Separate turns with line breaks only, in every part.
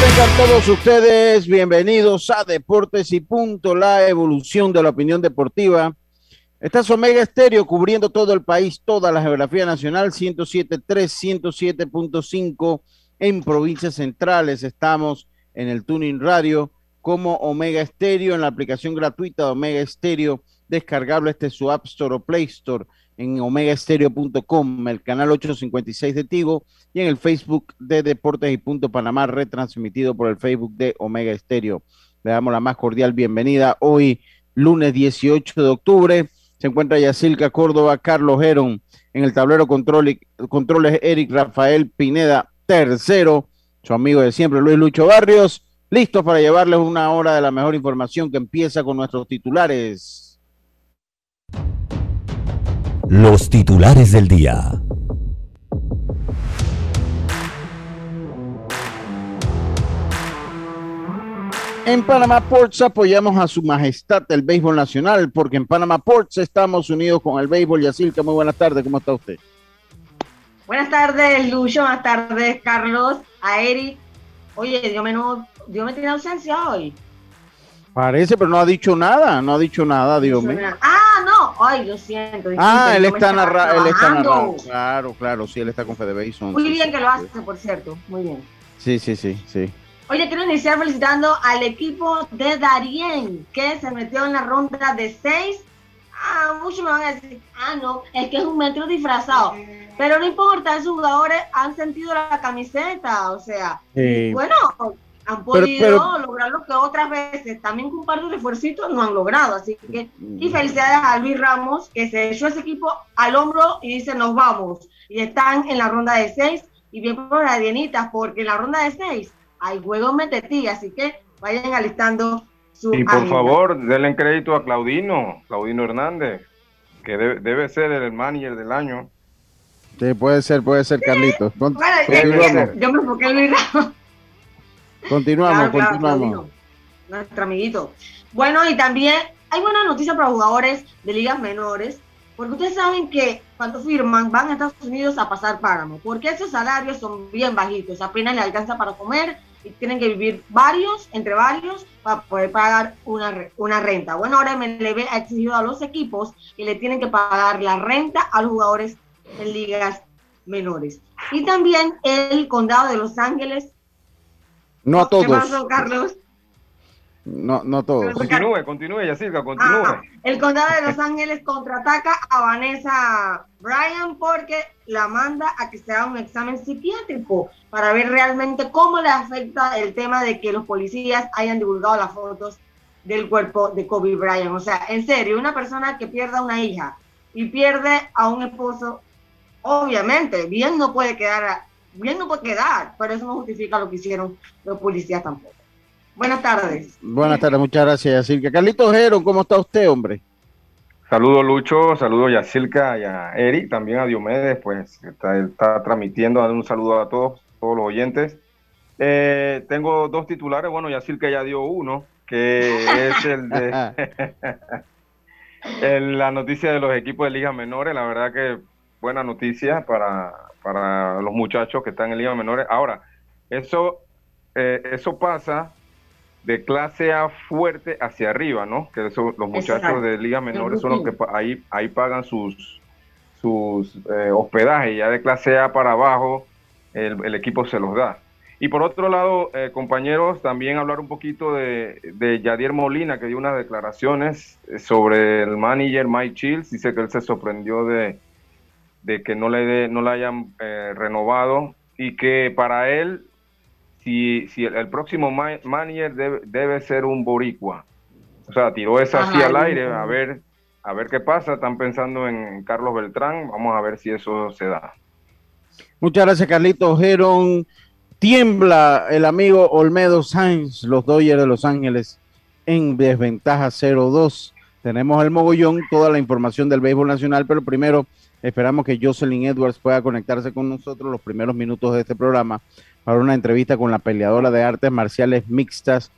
Tengan todos ustedes bienvenidos a Deportes y Punto, la evolución de la opinión deportiva. Esta es Omega Estéreo cubriendo todo el país, toda la geografía nacional, 107.3, 107.5 en provincias centrales. Estamos en el Tuning Radio como Omega Estéreo, en la aplicación gratuita de Omega Estéreo, descargable este su App Store o Play Store en omegaestereo.com, el canal 856 de Tigo y en el Facebook de Deportes y Punto Panamá, retransmitido por el Facebook de Omega Estéreo. Le damos la más cordial bienvenida hoy, lunes 18 de octubre. Se encuentra Yacilca Córdoba, Carlos Geron, en el tablero control, controles Eric Rafael Pineda, tercero, su amigo de siempre, Luis Lucho Barrios, listos para llevarles una hora de la mejor información que empieza con nuestros titulares.
Los titulares del día.
En Panamá Ports apoyamos a su majestad el béisbol nacional, porque en Panamá Ports estamos unidos con el béisbol. Yacilca, muy buenas tardes, ¿cómo está usted?
Buenas tardes, Lucho, buenas tardes, Carlos, a Eric. Oye, Dios me, no, Dios me tiene ausencia hoy.
Parece, pero no ha dicho nada, no ha dicho nada, Dios mío.
Ah, no, ay, lo siento.
Ah, él está, narra él está narrando. Claro, claro, sí, él está con Fede Bason.
Muy bien que lo hace, por cierto, muy bien.
Sí, sí, sí, sí.
Oye, quiero iniciar felicitando al equipo de Darien, que se metió en la ronda de seis. Ah, muchos me van a decir, ah, no, es que es un metro disfrazado. Pero no importa, esos jugadores han sentido la camiseta, o sea,
Sí.
bueno, han podido
pero-
lograr lo que otras veces también con un par de refuercitos no han logrado. Así que, y felicidades a Luis Ramos, que se echó ese equipo al hombro y dice, nos vamos. Y están en la ronda de seis, y bien por las dienitas, porque en la ronda de seis hay juegos metetí, así que vayan alistando su
Y por
agenda.
favor, denle crédito a Claudino, Claudino Hernández, que debe, debe ser el manager del año.
Sí, puede ser, puede ser, Carlitos.
Bueno, yo me enfoqué en Luis Ramos.
Continuamos,
Claro, claro,
continuamos.
Claudino, nuestro amiguito. Bueno, y también hay buena noticia para jugadores de ligas menores, porque ustedes saben que cuando firman van a Estados Unidos a pasar páramo, porque esos salarios son bien bajitos, apenas les alcanza para comer y tienen que vivir varios, entre varios, para poder pagar una, una renta. Bueno, ahora MLB ha exigido a los equipos que le tienen que pagar la renta a los jugadores en ligas menores. Y también el condado de Los Ángeles.
No a
¿Qué
todos,
pasó, Carlos?
no, no a todos.
Continúe, continúe, Yacirca, continúe.
Ajá. El condado de Los Ángeles contraataca a Vanessa Bryan porque la manda a que se haga un examen psiquiátrico para ver realmente cómo le afecta el tema de que los policías hayan divulgado las fotos del cuerpo de Kobe Bryant. O sea, en serio, una persona que pierda una hija y pierde a un esposo, obviamente, bien no puede quedar, bien no puede quedar, pero eso no justifica lo que hicieron los policías tampoco. Buenas tardes.
Buenas tardes, muchas gracias, Yacirca. Carlitos Geron, ¿cómo está usted, hombre?
Saludos Lucho, saludos a Yacirca y a Eric, también a Diomedes, pues que está, está transmitiendo, un saludo a todos, todos los oyentes. Eh, tengo dos titulares, bueno, Yacirca ya dio uno, que es el de la noticia de los equipos de ligas menores, la verdad que buena noticia para, para los muchachos que están en ligas menores. Ahora, eso, eh, eso pasa de clase A fuerte hacia arriba, ¿no? Que eso, los muchachos
Exacto.
de ligas menores son los que ahí, ahí pagan sus, sus eh, hospedajes, ya de clase A para abajo el, el equipo se los da. Y por otro lado, eh, compañeros, también hablar un poquito de, de, Yadier Molina, que dio unas declaraciones sobre el manager Mike Chills. Dice que él se sorprendió de, de que no le, no le hayan eh, renovado y que para él, si, si el, próximo manager debe, debe, ser un boricua. O sea, tiró esa así al aire, a ver, a ver qué pasa. Están pensando en Carlos Beltrán. Vamos a ver si eso se da.
Muchas gracias, Carlito Geron. Tiembla el amigo Olmedo Sainz, los Dodgers de Los Ángeles en desventaja 0-2. Tenemos el mogollón, toda la información del béisbol nacional, pero primero esperamos que Jocelyn Edwards pueda conectarse con nosotros los primeros minutos de este programa para una entrevista con la peleadora de artes marciales mixtas,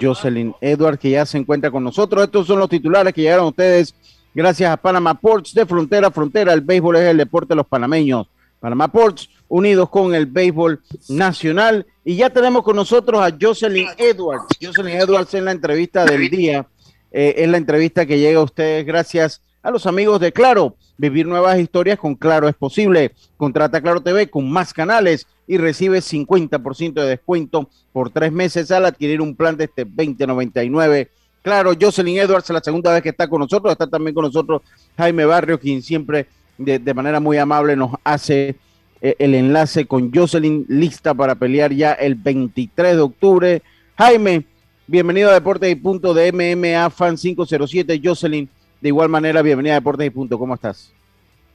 Jocelyn Edwards, que ya se encuentra con nosotros. Estos son los titulares que llegaron a ustedes gracias a Panama Ports de frontera a frontera. El béisbol es el deporte de los panameños. Panama Ports unidos con el béisbol nacional. Y ya tenemos con nosotros a Jocelyn Edwards. Jocelyn Edwards en la entrevista del día. Eh, es la entrevista que llega a ustedes gracias a los amigos de Claro. Vivir nuevas historias con Claro es posible. Contrata Claro TV con más canales y recibe 50% de descuento por tres meses al adquirir un plan de este 2099. Claro, Jocelyn Edwards, la segunda vez que está con nosotros, está también con nosotros Jaime Barrio, quien siempre de, manera muy amable nos hace eh, el enlace con Jocelyn, lista para pelear ya el 23 de octubre. Jaime, bienvenido a Deportes y Punto de MMA Fan 507. Jocelyn, de igual manera, bienvenida a Deportes y Punto. ¿Cómo estás?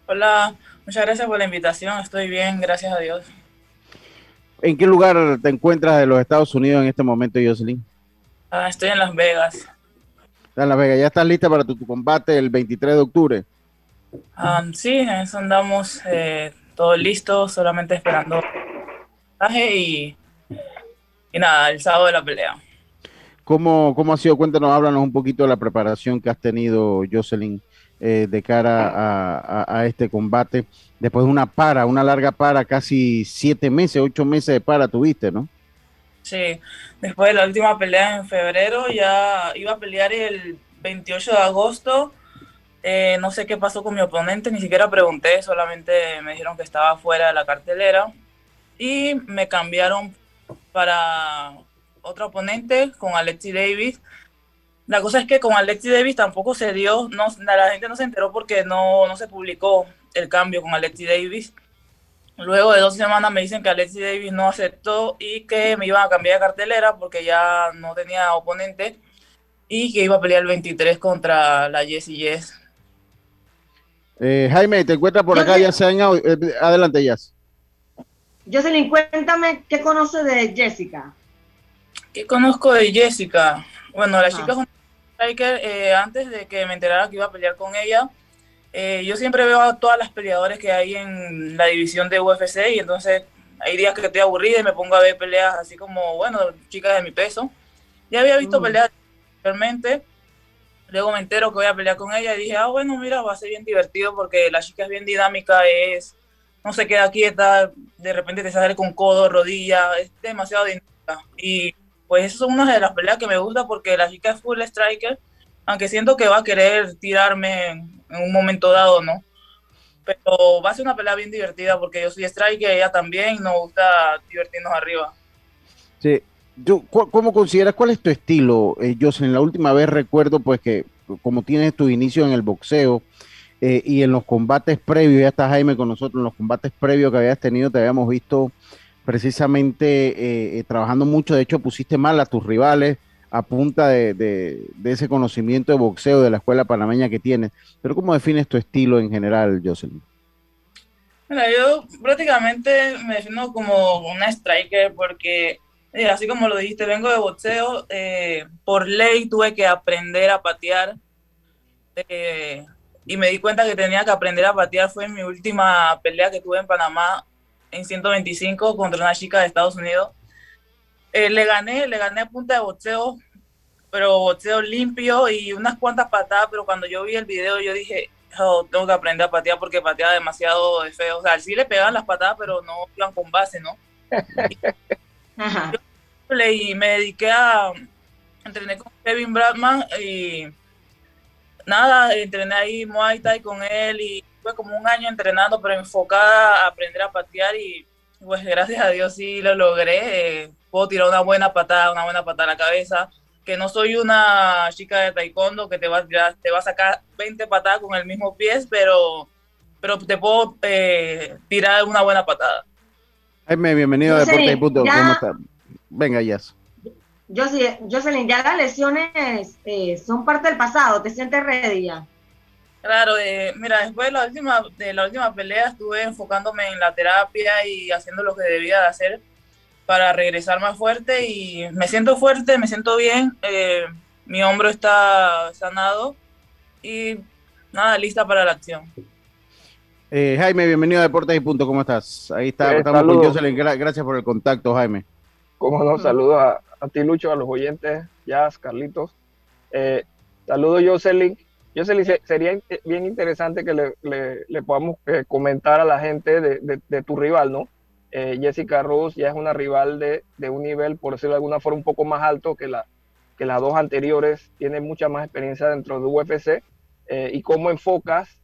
Hola, muchas gracias por la invitación. Estoy bien, gracias a Dios.
¿En qué lugar te encuentras de los Estados Unidos en este momento, Jocelyn?
Ah, estoy en Las Vegas.
en Las Vegas. ¿Ya estás lista para tu, combate el 23 de octubre?
Sí, en eso andamos. Eh, todo listo, solamente esperando y, y nada, el sábado de la pelea.
¿Cómo, ¿Cómo ha sido? Cuéntanos, háblanos un poquito de la preparación que has tenido, Jocelyn, eh, de cara a, este combate. Después de una para, una larga para, casi siete meses, ocho meses de para tuviste, ¿no?
Sí, después de la última pelea en febrero, ya iba a pelear el 28 de agosto eh, no sé qué pasó con mi oponente, ni siquiera pregunté, solamente me dijeron que estaba fuera de la cartelera y me cambiaron para otro oponente con Alexi Davis. La cosa es que con Alexi Davis tampoco se dio, no, la gente no se enteró porque no, no se publicó el cambio con Alexi Davis. Luego de dos semanas me dicen que Alexi Davis no aceptó y que me iban a cambiar de cartelera porque ya no tenía oponente y que iba a pelear el 23 contra la Jessie Yes.
Eh, Jaime, te encuentras por acá, ya se eh, adelante, Jazz.
Jocelyn, cuéntame qué conoce de Jessica.
¿Qué conozco de Jessica? Bueno, la chica es una striker. Eh, antes de que me enterara que iba a pelear con ella, yo siempre veo a todas las peleadoras que hay en la división de UFC y entonces hay días que estoy aburrida y me pongo a ver peleas así como, bueno, chicas de mi peso. Ya había visto mm. peleas realmente Luego me entero que voy a pelear con ella y dije, ah, bueno, mira, va a ser bien divertido porque la chica es bien dinámica, es, no se queda quieta, de repente te sale con codo, rodilla, es demasiado dinámica. Y pues eso es una de las peleas que me gusta porque la chica es full striker, aunque siento que va a querer tirarme en, un momento dado, ¿no? Pero va a ser una pelea bien divertida porque yo soy striker, ella también, y nos gusta divertirnos arriba.
Sí, ¿Cómo consideras cuál es tu estilo, eh, en La última vez recuerdo pues que como tienes tu inicio en el boxeo eh, y en los combates previos, ya está Jaime con nosotros, en los combates previos que habías tenido, te habíamos visto precisamente eh, trabajando mucho, de hecho pusiste mal a tus rivales a punta de, ese conocimiento de boxeo de la escuela panameña que tienes. Pero ¿cómo defines tu estilo en general, Jocelyn?
Mira, yo prácticamente me defino como una striker porque eh, así como lo dijiste, vengo de boxeo. Eh, por ley tuve que aprender a patear. Eh, y me di cuenta que tenía que aprender a patear. Fue en mi última pelea que tuve en Panamá en 125 contra una chica de Estados Unidos. le gané, le gané a punta de boxeo, pero boxeo limpio y unas cuantas patadas. Pero cuando yo vi el video, yo dije, oh, tengo que aprender a patear porque pateaba demasiado feo. O sea, sí le pegaban las patadas, pero no iban con base, ¿no? y me dediqué a entrenar con Kevin Bradman y nada, entrené ahí Muay Thai con él y fue como un año entrenando, pero enfocada a aprender a patear y pues gracias a Dios sí lo logré. Eh, puedo tirar una buena patada, una buena patada a la cabeza. Que no soy una chica de taekwondo que te va, te va a sacar 20 patadas con el mismo pie, pero, pero te puedo eh, tirar una buena patada.
Jaime, bienvenido a Deporte y Punto. ¿Cómo estás? Venga, Jess.
Jocelyn, ya las lesiones eh, son parte del pasado. ¿Te sientes ready ya?
Claro, eh, mira, después de la, última, de la última pelea estuve enfocándome en la terapia y haciendo lo que debía de hacer para regresar más fuerte y me siento fuerte, me siento bien, eh, mi hombro está sanado y nada, lista para la acción.
Eh, Jaime, bienvenido a Deportes y Punto, ¿cómo estás? Ahí está, estamos con Jocelyn, gracias por el contacto, Jaime.
Cómo no, saludos a, a, ti, Lucho, a los oyentes, Jazz, Carlitos. saludos, Jocelyn. Yo se, sería bien interesante que le, podamos eh, comentar a la gente de, tu rival, ¿no? Eh, Jessica Rose ya es una rival de, un nivel, por decirlo de alguna forma, un poco más alto que, la, que las dos anteriores, tiene mucha más experiencia dentro de UFC. Eh, ¿Y cómo enfocas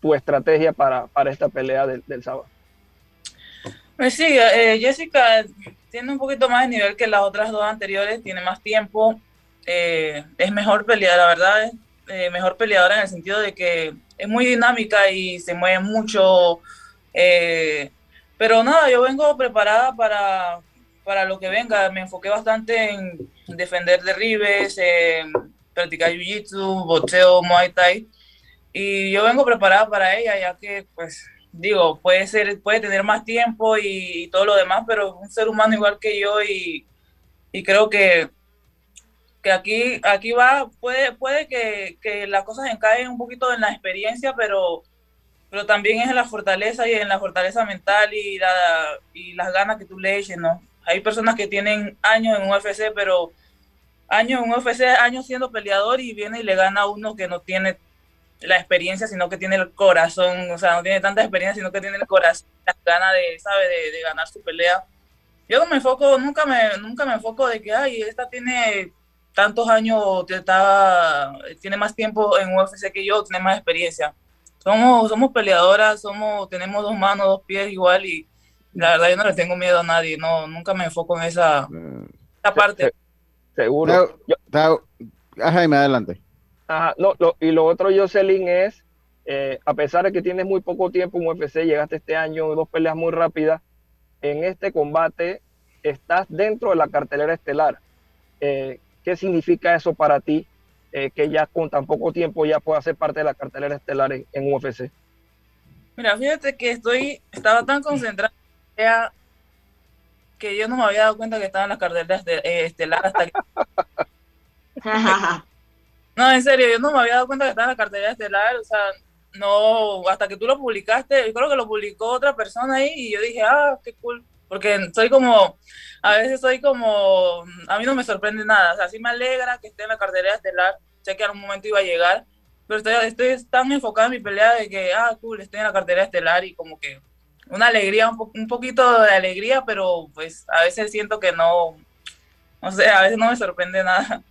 tu estrategia para, esta pelea del, sábado?
Pues sí, Jessica tiene un poquito más de nivel que las otras dos anteriores, tiene más tiempo, es mejor pelear, la verdad. Eh, mejor peleadora en el sentido de que es muy dinámica y se mueve mucho. Eh, pero nada, yo vengo preparada para, para lo que venga. Me enfoqué bastante en defender derribes, en practicar jiu-jitsu, boxeo, muay thai. Y yo vengo preparada para ella, ya que, pues, digo, puede ser, puede tener más tiempo y, y todo lo demás, pero un ser humano igual que yo y, y creo que que aquí, aquí va, puede, puede que, que las cosas encaen un poquito en la experiencia, pero, pero también es en la fortaleza y en la fortaleza mental y, la, y las ganas que tú le eches, ¿no? Hay personas que tienen años en UFC, pero años en UFC, años siendo peleador y viene y le gana a uno que no tiene la experiencia, sino que tiene el corazón, o sea, no tiene tanta experiencia, sino que tiene el corazón, las ganas de, ¿sabe? De, de ganar su pelea. Yo no me enfoco, nunca me, nunca me enfoco de que, ay, esta tiene tantos años, está, tiene más tiempo en UFC que yo, tiene más experiencia. Somos, somos peleadoras, somos, tenemos dos manos, dos pies igual y la verdad yo no le tengo miedo a nadie, no, nunca me enfoco en esa, parte.
Seguro.
Jaime, adelante.
Ajá, no, y lo otro, Jocelyn, es, eh, a pesar de que tienes muy poco tiempo en UFC, llegaste este año, dos peleas muy rápidas, en este combate estás dentro de la cartelera estelar. Eh, ¿Qué significa eso para ti? Eh, que ya con tan poco tiempo ya pueda ser parte de la cartelera estelar en, UFC.
Mira, fíjate que estoy, estaba tan concentrada que yo no me había dado cuenta que estaba en la cartelera eh, estelar hasta que... no, en serio, yo no me había dado cuenta que estaba en la cartelera estelar, o sea, no, hasta que tú lo publicaste, yo creo que lo publicó otra persona ahí y yo dije, ah, qué cool porque soy como, a veces soy como, a mí no me sorprende nada, o sea, sí me alegra que esté en la cartera estelar, sé que en algún momento iba a llegar, pero estoy, estoy tan enfocada en mi pelea de que, ah, cool, estoy en la cartera estelar y como que una alegría, un, un poquito de alegría, pero pues a veces siento que no, no sé, a veces no me sorprende nada.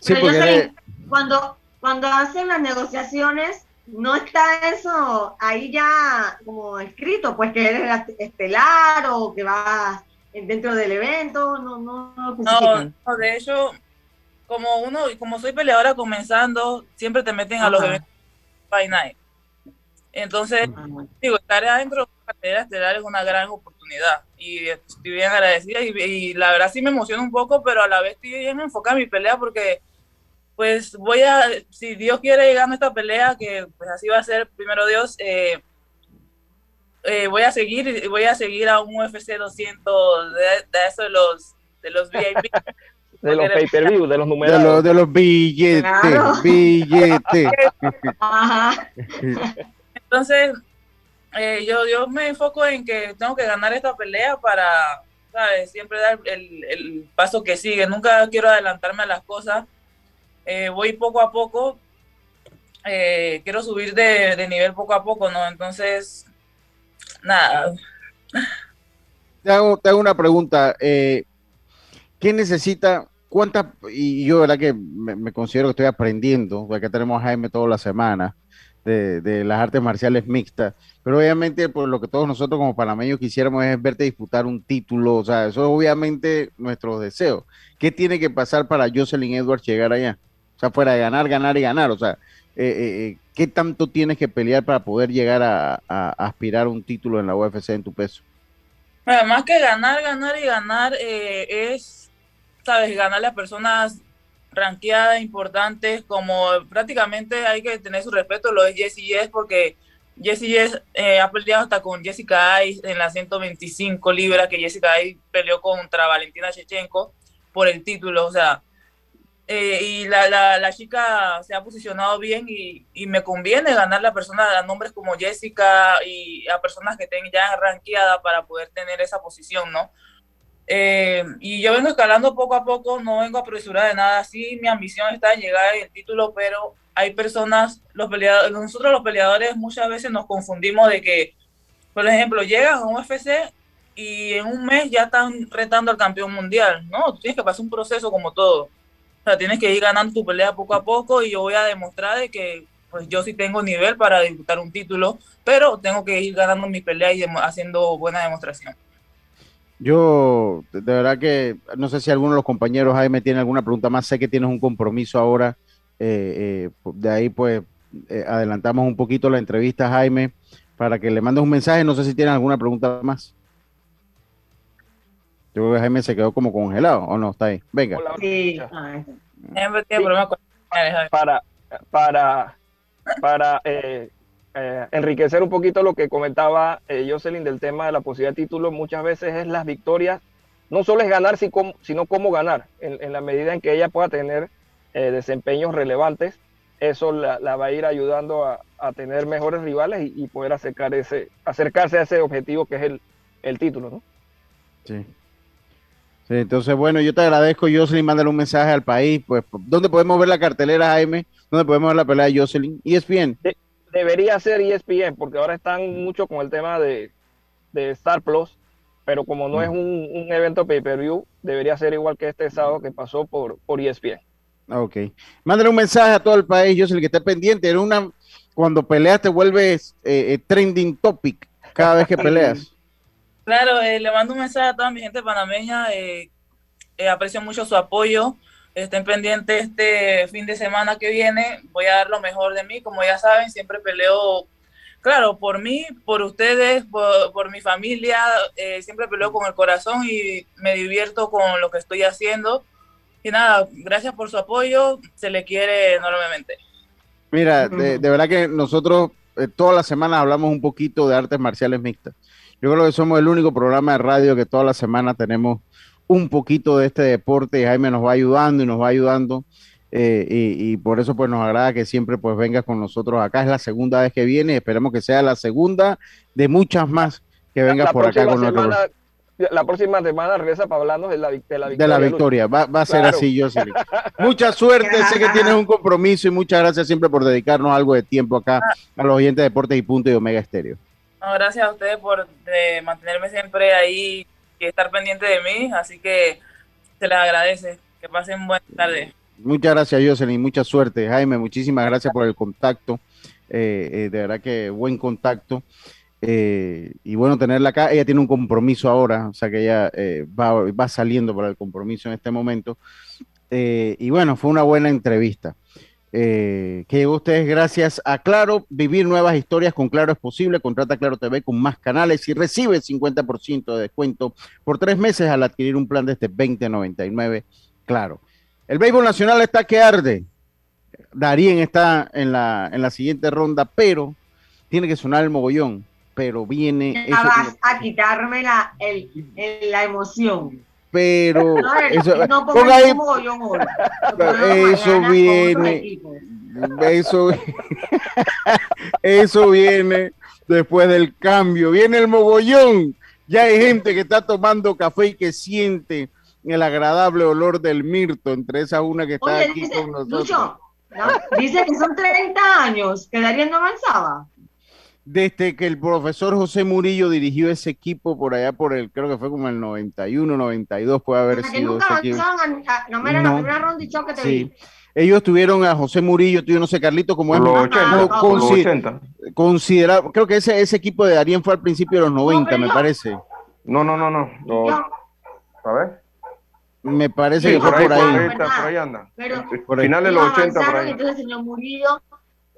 Sí, porque... cuando, cuando hacen las negociaciones, no está eso ahí ya como escrito, pues que eres estelar o que vas dentro del evento, no, no,
no, no, de hecho, como uno, como soy peleadora comenzando, siempre te meten a los eventos by night. Entonces, ah, digo, estar adentro de la carrera estelar es una gran oportunidad. Y estoy bien agradecida y, y, la verdad sí me emociona un poco, pero a la vez estoy bien enfocada en mi pelea porque pues voy a, si Dios quiere llegar a esta pelea, que pues así va a ser, primero Dios, eh, eh, voy a seguir, voy a seguir a un UFC 200 de, de eso de los, de los VIP.
de los pay-per-view, de los números.
De los, billetes, billetes.
Entonces, eh, yo, yo me enfoco en que tengo que ganar esta pelea para, ¿sabes? Siempre dar el, el paso que sigue. Nunca quiero adelantarme a las cosas eh, voy poco a poco, eh, quiero subir de, nivel poco a poco, ¿no? Entonces, nada.
Te hago, una pregunta. Eh, ¿Qué necesita? ¿Cuántas? Y yo, verdad que me, considero que estoy aprendiendo, porque tenemos a Jaime toda la semana. de, las artes marciales mixtas. Pero obviamente, por lo que todos nosotros como panameños quisiéramos es verte disputar un título, o sea, eso es obviamente nuestro deseo. ¿Qué tiene que pasar para Jocelyn Edwards llegar allá? Sea, fuera de ganar, ganar y ganar, o sea, eh, eh, eh, ¿qué tanto tienes que pelear para poder llegar a, aspirar a un título en la UFC en tu peso?
más que ganar, ganar y ganar, es, sabes, ganar las personas ranqueadas importantes, como prácticamente hay que tener su respeto, lo es Jessie Yes, porque Jessie Yes eh, ha peleado hasta con Jessica Ay en las 125 libras, que Jessica Ay peleó contra Valentina Shechenko por el título, o sea, eh, y la, la, la, chica se ha posicionado bien y, y, me conviene ganar a personas, a nombres como Jessica y a personas que estén ya ranqueadas para poder tener esa posición, ¿no? Eh, y yo vengo escalando poco a poco, no vengo a apresurar de nada. Sí, mi ambición está en llegar al título, pero hay personas, los peleadores, nosotros los peleadores muchas veces nos confundimos de que, por ejemplo, llegas a un UFC y en un mes ya están retando al campeón mundial. No, tienes que pasar un proceso como todo. Tienes que ir ganando tu pelea poco a poco y yo voy a demostrar de que pues yo sí tengo nivel para disputar un título, pero tengo que ir ganando mi pelea y haciendo buena demostración.
Yo, de verdad que no sé si alguno de los compañeros Jaime tiene alguna pregunta más. Sé que tienes un compromiso ahora. Eh, eh, de ahí, pues, eh, adelantamos un poquito la entrevista, Jaime, para que le mandes un mensaje. No sé si tienen alguna pregunta más. Yo creo que Jaime se quedó como congelado, ¿o no? Está ahí. Venga. Sí.
Para, para, para eh, enriquecer un poquito lo que comentaba eh, Jocelyn del tema de la posibilidad de título, muchas veces es las victorias, no solo es ganar, sino cómo ganar, en, la medida en que ella pueda tener eh, desempeños relevantes, eso la, va a ir ayudando a, tener mejores rivales y, poder acercar ese, acercarse a ese objetivo que es el, el título, ¿no?
Sí. Sí, entonces, bueno, yo te agradezco, Jocelyn, mándale un mensaje al país, pues, ¿dónde podemos ver la cartelera, Jaime? ¿Dónde podemos ver la pelea de Jocelyn? Y es bien.
Sí debería ser ESPN, porque ahora están mucho con el tema de, Star Plus, pero como no es un, evento pay-per-view, debería ser igual que este sábado que pasó por, por ESPN.
Ok. Mándale un mensaje a todo el país, el que esté pendiente. Era una, cuando peleas te vuelves eh, eh, trending topic cada vez que peleas.
Claro, eh, le mando un mensaje a toda mi gente panameña. aprecio mucho su apoyo estén pendientes este fin de semana que viene. Voy a dar lo mejor de mí. Como ya saben, siempre peleo, claro, por mí, por ustedes, por, mi familia. Eh, siempre peleo con el corazón y me divierto con lo que estoy haciendo. Y nada, gracias por su apoyo. Se le quiere enormemente.
Mira, de, verdad que nosotros eh, todas las semanas hablamos un poquito de artes marciales mixtas. Yo creo que somos el único programa de radio que toda la semana tenemos un poquito de este deporte. Jaime nos va ayudando y nos va ayudando. Eh, y, por eso pues nos agrada que siempre pues vengas con nosotros acá. Es la segunda vez que viene, esperemos que sea la segunda de muchas más que vengas por acá con nosotros.
La próxima semana regresa para hablarnos de la, victoria.
De la victoria, va, a ser así, yo sé. Mucha suerte, sé que tienes un compromiso y muchas gracias siempre por dedicarnos algo de tiempo acá a los oyentes de Deportes y Punto y Omega Estéreo.
Gracias a ustedes por mantenerme siempre ahí estar pendiente de mí, así que se les agradece. Que pasen buenas tardes.
Muchas gracias, Jocelyn, mucha suerte. Jaime, muchísimas gracias por el contacto. Eh, eh, de verdad que buen contacto. Eh, y bueno, tenerla acá. Ella tiene un compromiso ahora, o sea que ella va, va, saliendo para el compromiso en este momento. y bueno, fue una buena entrevista eh, que llegó ustedes gracias a Claro. Vivir nuevas historias con Claro es posible. Contrata Claro TV con más canales y recibe el 50% de descuento por tres meses al adquirir un plan de este 2099. Claro. El béisbol nacional está que arde. Darien está en la, en la siguiente ronda, pero tiene que sonar el mogollón. Pero viene.
vas a quitarme la, la emoción
pero eso, eso viene, eso, eso viene después del cambio, viene el mogollón, ya hay gente que está tomando café y que siente el agradable olor del mirto entre esa una que está aquí con nosotros.
Dice que son 30 años que Darío no avanzaba
desde que el profesor José Murillo dirigió ese equipo por allá por el, creo que fue como el 91, 92 puede haber sido.
Nunca ese equipo. no me era la primera ronda y choque te sí.
ellos tuvieron a José Murillo, yo no sé, Carlito, como es.
Los 80,
no,
los
consi-
80.
considera- creo que ese, ese equipo de Darien fue al principio de los 90, me parece.
No, no, no, no. Los- a ver.
Me parece
Sí,
que fue
por ahí,
por ahí.
ahí, está, por ahí anda.
Pero
Por ahí.
Finales de los 80, por ahí.
entonces señor Murillo,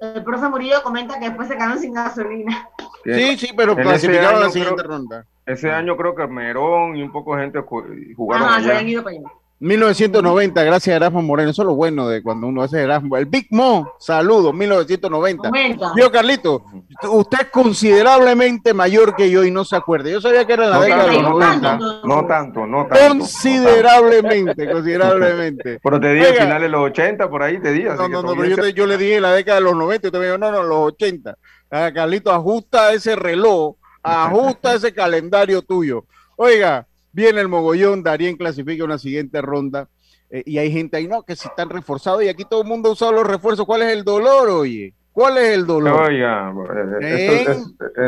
el profe Murillo comenta que después se quedaron sin gasolina.
Sí, sí, pero clasificaron a la siguiente
creo-
ronda.
Ese año creo que Merón y un poco de gente ju- jugaron
Ajá, se habían ido para allá.
1990, gracias a Erasmo Moreno. Eso es lo bueno de cuando uno hace Erasmo. El Big Mo, saludos, 1990.
90.
Yo, Carlito, usted es considerablemente mayor que yo y no se acuerda. Yo sabía que era en la
No
década de los
no
90.
tanto, no tanto, no tanto.
Considerablemente, considerablemente.
Pero te dije finales de los 80, por ahí te di. así
No, no, no, pero yo,
se-
te- yo le dije la década de los 90 y usted me dijo, no, no, los 80. Ah, Carlito, ajusta ese reloj, ajusta ese calendario tuyo. Oiga, viene el mogollón, Darien clasifica una siguiente ronda eh, y hay gente ahí, no, que si están reforzados y aquí todo el mundo ha usado los refuerzos. ¿Cuál es el dolor, oye? ¿Cuál es el dolor?
Oiga, eh, eso, es,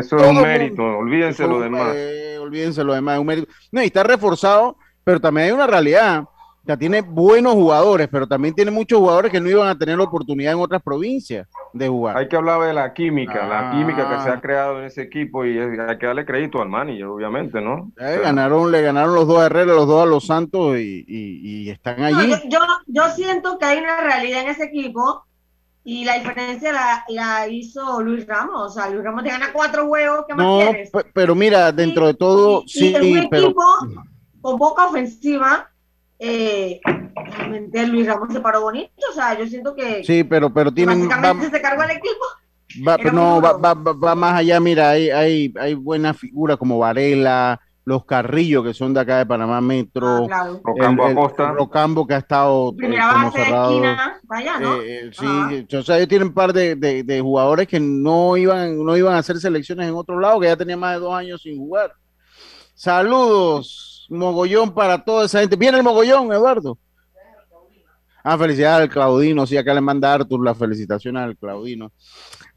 eso
Todo
es un
mundo-
mérito, olvídense lo demás.
Eh, olvídense lo demás, es un mérito. No, y está reforzado, pero también hay una realidad. Sea, tiene buenos jugadores, pero también tiene muchos jugadores que no iban a tener la oportunidad en otras provincias de jugar.
Hay que hablar de la química, la
Ah.
química que se ha creado en ese equipo y hay que darle crédito al manager, obviamente, ¿no?
Eh, ganaron, le ganaron los dos a Herrera, los dos a los Santos y, y- y están allí.
yo, yo, yo siento que hay una realidad en ese equipo y la diferencia la, la hizo Luis Ramos. O sea, Luis Ramos te gana cuatro juegos, ¿qué más
No,
quieres?
pe- pero mira, dentro de todo,
y
sí,
un
pero
equipo con poca ofensiva, eh, realmente Luis Ramos se paró bonito. O sea, yo siento que
sí, pero, pero tienen, va,
básicamente se cargó el equipo.
va- no, va, va- va- va más allá, mira, hay, hay, hay buenas figuras como Varela, los Carrillos que son de acá de Panamá Metro,
Ah, claro.
Rocambo
el- el-
Acosta.
Rocambo que ha estado eh,
Primera
como
base de
cerrado.
esquina, vaya, ¿no?
Eh, eh, sí, o sea, ellos tienen un par de, de- de jugadores que no iban, no iban a hacer selecciones en otro lado, que ya tenían más de dos años sin jugar. Saludos, mogollón para toda esa gente. Viene el mogollón, Eduardo. Ah, felicidades al Claudino, sí, acá le manda Artur las felicitaciones al Claudino.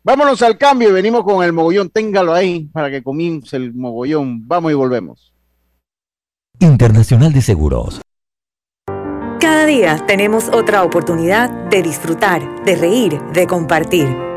Vámonos al cambio y venimos con el mogollón. Téngalo ahí para que comience el mogollón. Vamos y volvemos.
Internacional de Seguros.
Cada día tenemos otra oportunidad de disfrutar, de reír, de compartir.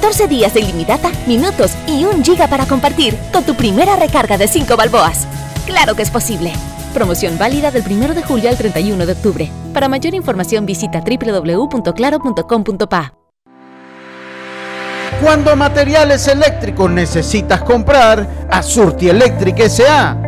14 días de ilimitada, minutos y un giga para compartir con tu primera recarga de 5 balboas. Claro que es posible. Promoción válida del 1 de julio al 31 de octubre. Para mayor información visita www.claro.com.pa.
Cuando materiales eléctricos necesitas comprar, a Surti Electric S.A.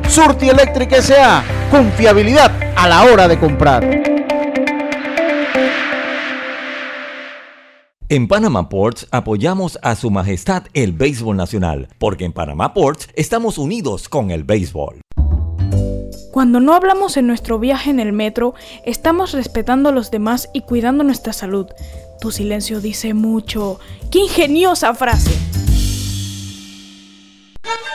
Surti Electric S.A. Confiabilidad a la hora de comprar.
En Panama Ports apoyamos a Su Majestad el Béisbol Nacional, porque en Panama Ports estamos unidos con el béisbol.
Cuando no hablamos en nuestro viaje en el metro, estamos respetando a los demás y cuidando nuestra salud. Tu silencio dice mucho. ¡Qué ingeniosa frase!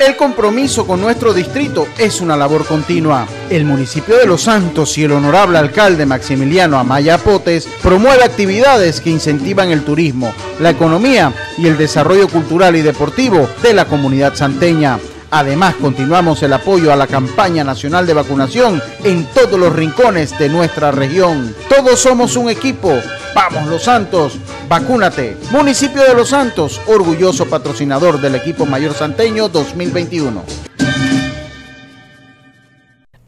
El compromiso con nuestro distrito es una labor continua. El municipio de Los Santos y el honorable alcalde Maximiliano Amaya Potes promueve actividades que incentivan el turismo, la economía y el desarrollo cultural y deportivo de la comunidad santeña. Además, continuamos el apoyo a la campaña nacional de vacunación en todos los rincones de nuestra región. Todos somos un equipo. Vamos Los Santos, vacúnate. Municipio de Los Santos, orgulloso patrocinador del equipo mayor santeño 2021.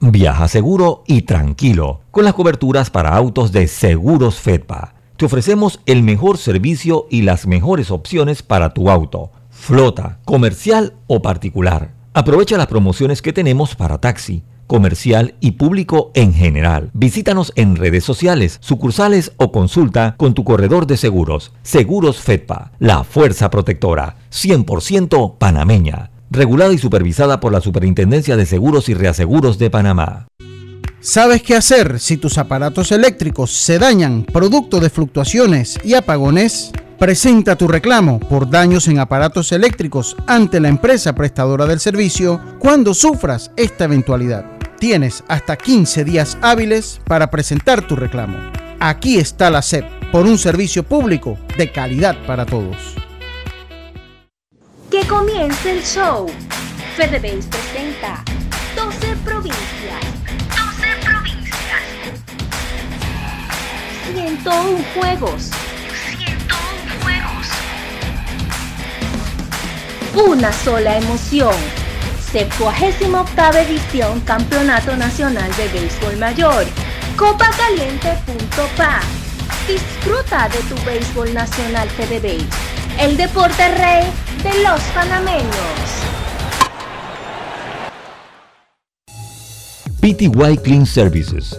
Viaja seguro y tranquilo con las coberturas para autos de Seguros Fedpa. Te ofrecemos el mejor servicio y las mejores opciones para tu auto, flota, comercial o particular. Aprovecha las promociones que tenemos para taxi, comercial y público en general. Visítanos en redes sociales, sucursales o consulta con tu corredor de seguros. Seguros Fedpa, la fuerza protectora, 100% panameña regulada y supervisada por la Superintendencia de Seguros y Reaseguros de Panamá.
¿Sabes qué hacer si tus aparatos eléctricos se dañan producto de fluctuaciones y apagones? Presenta tu reclamo por daños en aparatos eléctricos ante la empresa prestadora del servicio cuando sufras esta eventualidad. Tienes hasta 15 días hábiles para presentar tu reclamo. Aquí está la SEP por un servicio público de calidad para todos.
Que comience el show. FedeBase presenta 12 provincias. 12 provincias. 101 juegos. 101 juegos. Una sola emoción. 78 edición Campeonato Nacional de Béisbol Mayor. Copacaliente.pa. Disfruta de tu béisbol nacional FedeBase. El deporte rey de los panameños.
PTY Clean Services,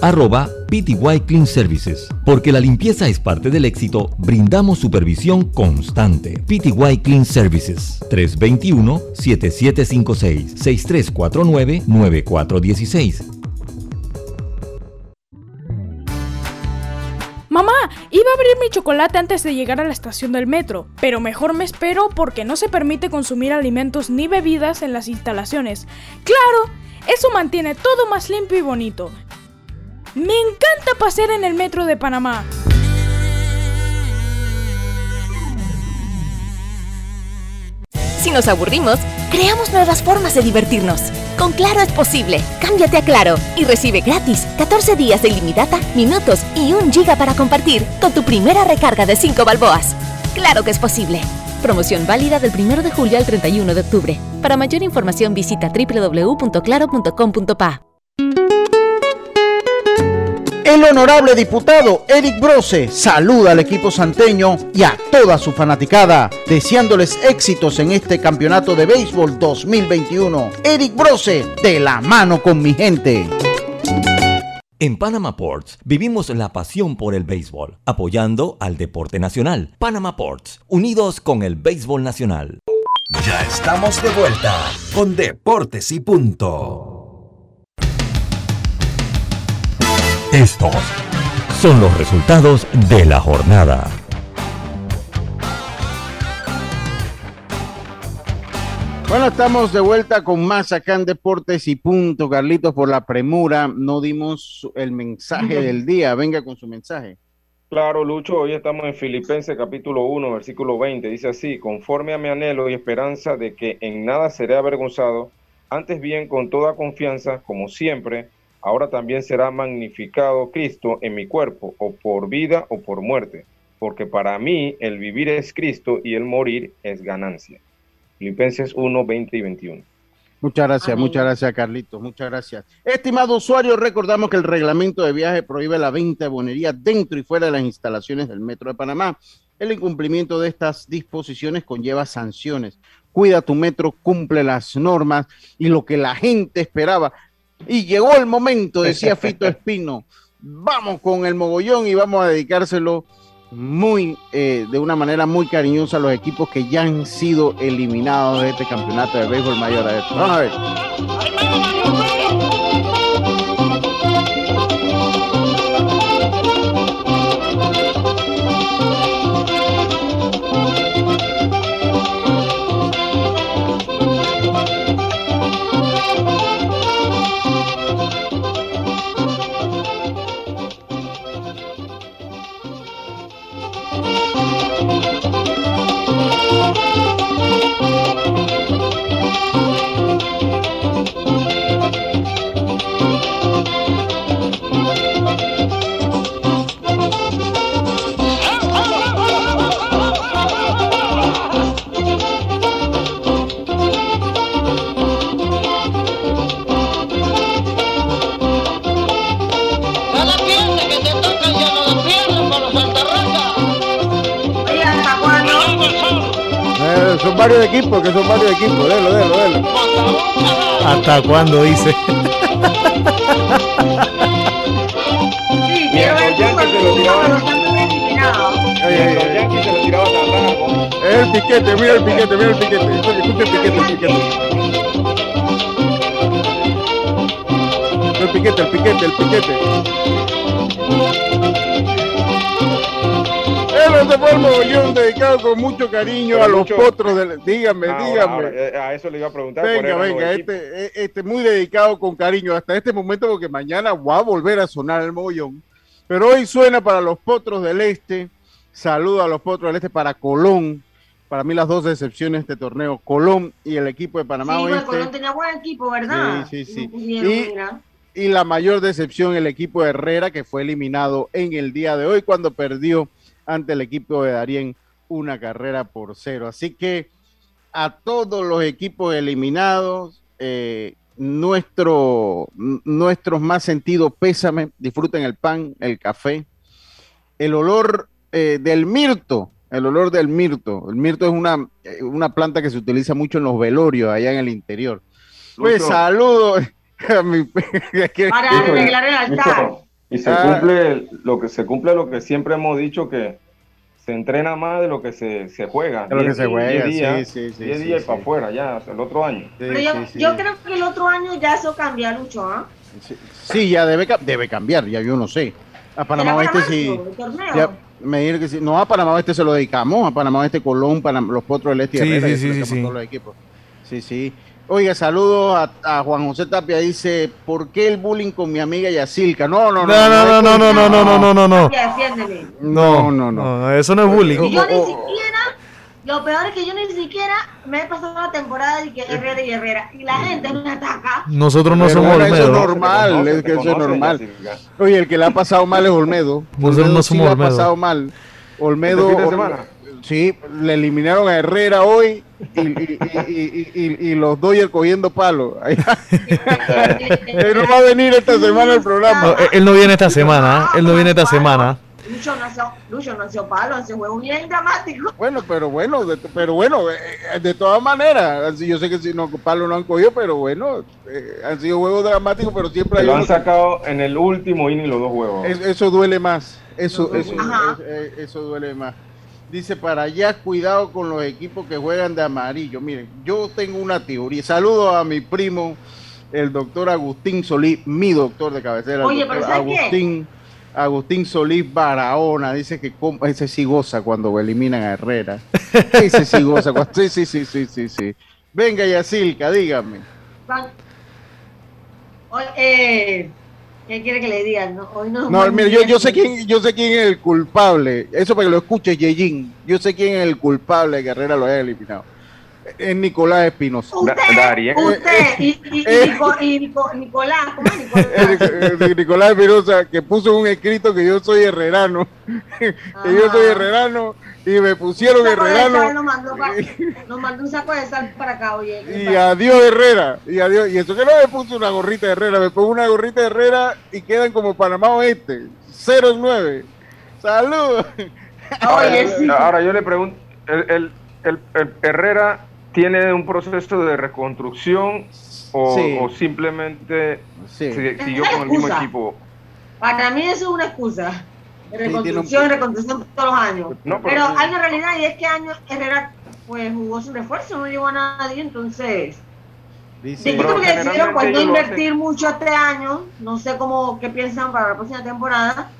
arroba PTY Clean Services. Porque la limpieza es parte del éxito, brindamos supervisión constante. PTY Clean Services 321-7756-6349-9416.
Mamá, iba a abrir mi chocolate antes de llegar a la estación del metro, pero mejor me espero porque no se permite consumir alimentos ni bebidas en las instalaciones. ¡Claro! Eso mantiene todo más limpio y bonito. Me encanta pasear en el metro de Panamá.
Si nos aburrimos, creamos nuevas formas de divertirnos. Con Claro es posible. Cámbiate a Claro y recibe gratis 14 días de ilimitada, minutos y un giga para compartir con tu primera recarga de 5 balboas. Claro que es posible. Promoción válida del 1 de julio al 31 de octubre. Para mayor información visita www.claro.com.pa.
El honorable diputado Eric Brose saluda al equipo santeño y a toda su fanaticada, deseándoles éxitos en este campeonato de béisbol 2021. Eric Brose, de la mano con mi gente.
En Panama Ports vivimos la pasión por el béisbol, apoyando al deporte nacional. Panama Ports, unidos con el béisbol nacional.
Ya estamos de vuelta con Deportes y Punto.
Estos son los resultados de la jornada.
Bueno, estamos de vuelta con más acá en Deportes y Punto. Carlitos, por la premura, no dimos el mensaje del día. Venga con su mensaje.
Claro, Lucho, hoy estamos en Filipenses capítulo 1, versículo 20. Dice así, conforme a mi anhelo y esperanza de que en nada seré avergonzado, antes bien con toda confianza, como siempre, ahora también será magnificado Cristo en mi cuerpo, o por vida o por muerte, porque para mí el vivir es Cristo y el morir es ganancia. Filipenses 1, 20 y 21.
Muchas gracias, muchas gracias, Carlitos. Muchas gracias. Estimado usuario, recordamos que el reglamento de viaje prohíbe la venta de bonería dentro y fuera de las instalaciones del Metro de Panamá. El incumplimiento de estas disposiciones conlleva sanciones. Cuida tu metro, cumple las normas y lo que la gente esperaba. Y llegó el momento, decía Fito Espino. Vamos con el mogollón y vamos a dedicárselo muy eh, de una manera muy cariñosa a los equipos que ya han sido eliminados de este campeonato de béisbol mayor. Vamos a ver. Son varios equipos, que son varios equipos. Delo, delo, delo.
¿Hasta cuándo dice?
Sí, quiero ver
el piquete, mira el piquete, mira el piquete. Escucha escucha el piquete, el piquete. El piquete, el piquete, el piquete. Se fue mogollón dedicado con mucho cariño a los
Mucho-
potros del. Dígame,
Ahora,
dígame.
ahora, eh, a eso le iba a preguntar.
Venga, venga, este, eh, este muy dedicado con cariño hasta este momento porque mañana va a volver a sonar el mogollón. Pero hoy suena para los potros del este. Saludo a los potros del este para Colón. Para mí las dos decepciones de este torneo, Colón y el equipo de Panamá
Sí,
Oeste.
Colón tenía buen equipo, ¿verdad?
Sí, sí. Y la mayor decepción, el equipo de Herrera, que fue eliminado en el día de hoy cuando perdió ante el equipo de Darien una carrera por cero. Así que a todos los equipos eliminados, eh, nuestro, nuestros más sentidos pésame, disfruten el pan, el café, el olor eh, del mirto, el olor del mirto. El mirto es una, eh, una planta que se utiliza mucho en los velorios allá en el interior. Pues
Lucho.
a mi
Para arreglar el altar.
Y se
Ah.
cumple lo que se cumple lo que siempre hemos dicho que se entrena más de lo que se, se juega.
De lo que se juega,
diez
sí,
días,
sí, sí,
diez
sí,
días
sí.
para afuera ya, el otro año.
Pero yo, yo creo que el otro año ya eso cambia, Lucho, ¿ah?
Sí, ya debe, debe cambiar, ya yo no sé. A Panamá
¿Era para
Oeste sí. ya me dijeron que sí. No, a Panamá Oeste se lo dedicamos, a Panamá Oeste, Colón, Panam- los Potros del Este y
Sí,
Herrera,
sí, sí, sí,
dedicamos a
sí.
todos los equipos. Sí, sí. Oiga, saludos a, a Juan José Tapia, dice, ¿por qué el bullying con mi amiga Yacilca? No, no, no.
No, no, no, no, no, no, no, no, no, no.
Defiéndeme.
No, no, no. Eso no es bullying.
Y yo ni siquiera, lo peor es que yo ni siquiera me he pasado la temporada de que Herrera y Herrera. Y la gente me ataca.
Nosotros no
Pero
somos
bueno, Eso es
Olmedo.
normal,
conoce,
es que eso es normal. Oye, el que le ha pasado mal es Olmedo.
Nosotros
Olmedo
no
sí
somos
le ha
Olmedo.
pasado mal. Olmedo.
¿Este
Sí, le eliminaron a Herrera hoy y, y- y- y- y- y los Dodgers cogiendo palos. Él no va a venir esta semana al programa.
No, él- no viene esta semana. ¿eh? Él no viene esta semana.
Lucho nació, Lucho nació palo, ese juego bien dramático.
Bueno, pero bueno, de, pero bueno, eh, eh, de todas maneras, yo sé que si no palos no han cogido, pero bueno, eh, han sido juegos dramáticos, pero siempre hay
lo han
que-
sacado en el último inning los dos juegos.
Es- eso duele más. Eso, eso, es- eh, eso duele más. Dice, para allá, cuidado con los equipos que juegan de amarillo. Miren, yo tengo una teoría. Saludo a mi primo, el doctor Agustín Solís, mi doctor de cabecera.
Oye, pero ¿sabes qué?
Agustín, Agustín Solís Barahona. Dice que ese sí goza cuando eliminan a Herrera. Ese sí goza. cuando- sí, sí, sí, sí, sí, sí. Venga, Yacilca, dígame.
Eh, ¿Qué quiere que le digan? No, hoy no.
No, mire, yo, yo sé quién, yo sé quién es el culpable. Eso para que lo escuche Yejin. Yo sé quién es el culpable de que Herrera lo haya eliminado. Es Nicolás Espinosa.
Usted, usted y, y, y, Nico- y Nico- Nicolás, ¿cómo es Nicolás?
Eh, eh, Nicolás Espinosa que puso un escrito que yo soy herrerano. que yo soy herrerano y me pusieron
sal
herrerano.
Nos mandó, pa- nos mandó un saco de sal para acá, oye.
Y adiós Herrera. Y adiós. Y eso que no me puse una gorrita de Herrera, me pongo una gorrita de Herrera y quedan como Panamá Oeste. 0 9. Saludos.
Ahora, ahora yo le pregunto, el, el- el- el Herrera tiene un proceso de reconstrucción o,
Sí.
o simplemente
Sí.
si- siguió con el mismo equipo?
Para mí eso es una excusa. De
tiene un-
reconstrucción y reconstrucción todos los años.
No,
pero
pero-
hay una realidad y es que año Herrera pues jugó sin refuerzo, no llegó a nadie, entonces.
Dice,
que decidieron pues, no invertir mucho este año. No sé cómo qué piensan para la próxima temporada.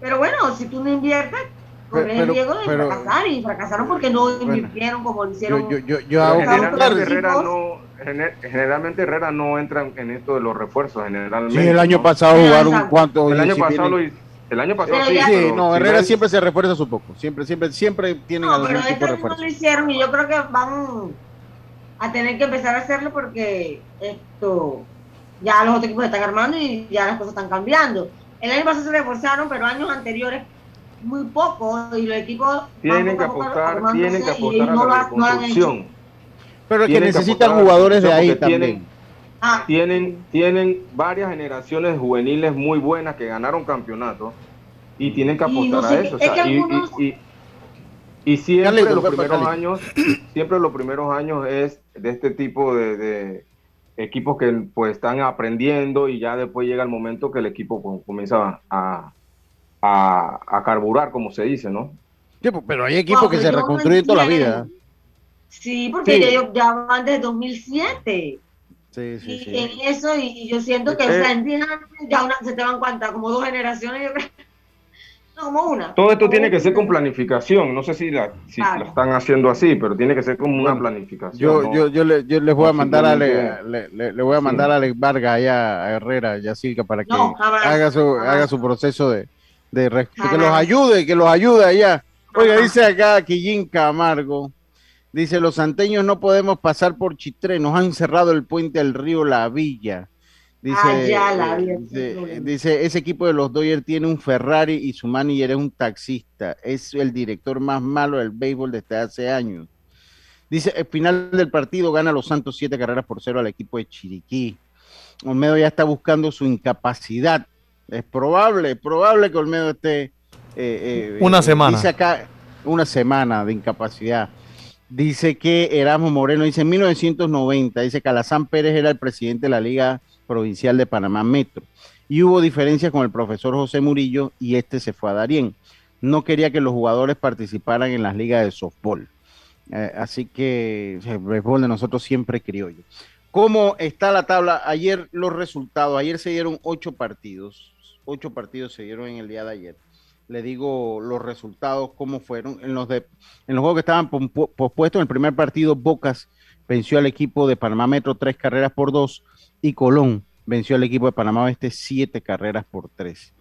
Pero bueno, si tú no inviertes, corres el
pero-
riesgo de
pero-
fracasar. Y fracasaron porque no invirtieron como lo hicieron.
Yo, yo, yo, yo
Pero
hago
generalmente Herrera no gener- generalmente Herrera no entra en esto de los refuerzos generalmente.
Sí, el año
¿no?
pasado jugaron cuántos.
El año pasado lo hizo- el año pasado
Pero
sí,
ya-
Sí,
pero
no,
si
Herrera siempre se refuerza su poco. Siempre, siempre, siempre tienen
No,
algún
pero
tipo de
año no
refuerzo.
lo hicieron y yo creo que van a tener que empezar a hacerlo porque esto ya los otros equipos se están armando y ya las cosas están cambiando. El año pasado se reforzaron, pero años anteriores muy poco y los equipos van
tienen que apostar,
armándose
tienen que
y
apostar
ellos
a la
no lo han hecho.
reconstrucción.
Pero que
Tienen
necesitan jugadores de ahí también.
Ah,
Tienen, tienen varias generaciones juveniles muy buenas que ganaron campeonatos y tienen que
Y no
apostar
sé
a eso. o
es
sea,
que
y-
algunos-
y- y- Y siempre los primeros años, siempre los primeros años es de este tipo de, equipos que pues están aprendiendo y ya después llega el momento que el equipo comienza a, a, carburar, como se dice, ¿no?
Pues, pero hay equipos que se reconstruyen toda la vida.
Sí, porque ellos ya van desde 2007.
Sí, sí,
y
sí.
en eso, y, yo siento que, o sea, en ya una, se te van cuenta, como dos generaciones, no, como una.
Todo esto tiene que ser con planificación, no sé si, la, si lo están haciendo así, pero tiene que ser como una planificación.
Yo, yo, yo, le, yo les voy a mandar a le, le, le, voy a mandar a Alex Vargas allá a Herrera, Yacirca, para que haga su, haga su proceso de, de que los ayude, que los ayude allá. Oiga, dice acá Quillín Camargo, dice, los santeños no podemos pasar por Chitré, nos han cerrado el puente al río La Villa. Dice,
ah,
eh, dice, ese equipo de los Dodgers tiene un Ferrari y su manager es un taxista. Es el director más malo del béisbol desde hace años. Dice, el final del partido gana los Santos siete carreras por cero al equipo de Chiriquí. Olmedo ya está buscando su incapacidad es probable, probable que Olmedo esté.
Eh, eh, una semana.
Dice acá, una semana de incapacidad. Dice que Erasmo Moreno, dice en 1990, dice Calazán Pérez era el presidente de la Liga Provincial de Panamá Metro. Y hubo diferencias con el profesor José Murillo y este se fue a Darien. No quería que los jugadores participaran en las ligas de softball. Eh, así que el béisbol de nosotros siempre criollo. ¿Cómo está la tabla? Ayer los resultados, ayer se dieron ocho partidos, ocho partidos se dieron en el día de ayer. Le digo los resultados, cómo fueron. En los, de, en los juegos que estaban pospuestos, en el primer partido, Bocas venció al equipo de Panamá Metro tres carreras por dos y Colón venció al equipo de Panamá Oeste siete carreras por tres.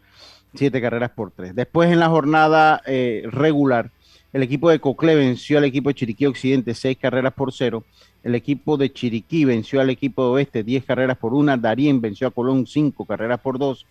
Siete carreras por tres. Después en la jornada eh, regular, el equipo de Cocle venció al equipo de Chiriquí Occidente seis carreras por cero. El equipo de Chiriquí venció al equipo de Oeste 10 carreras por una. Darien venció a Colón 5 carreras por 2.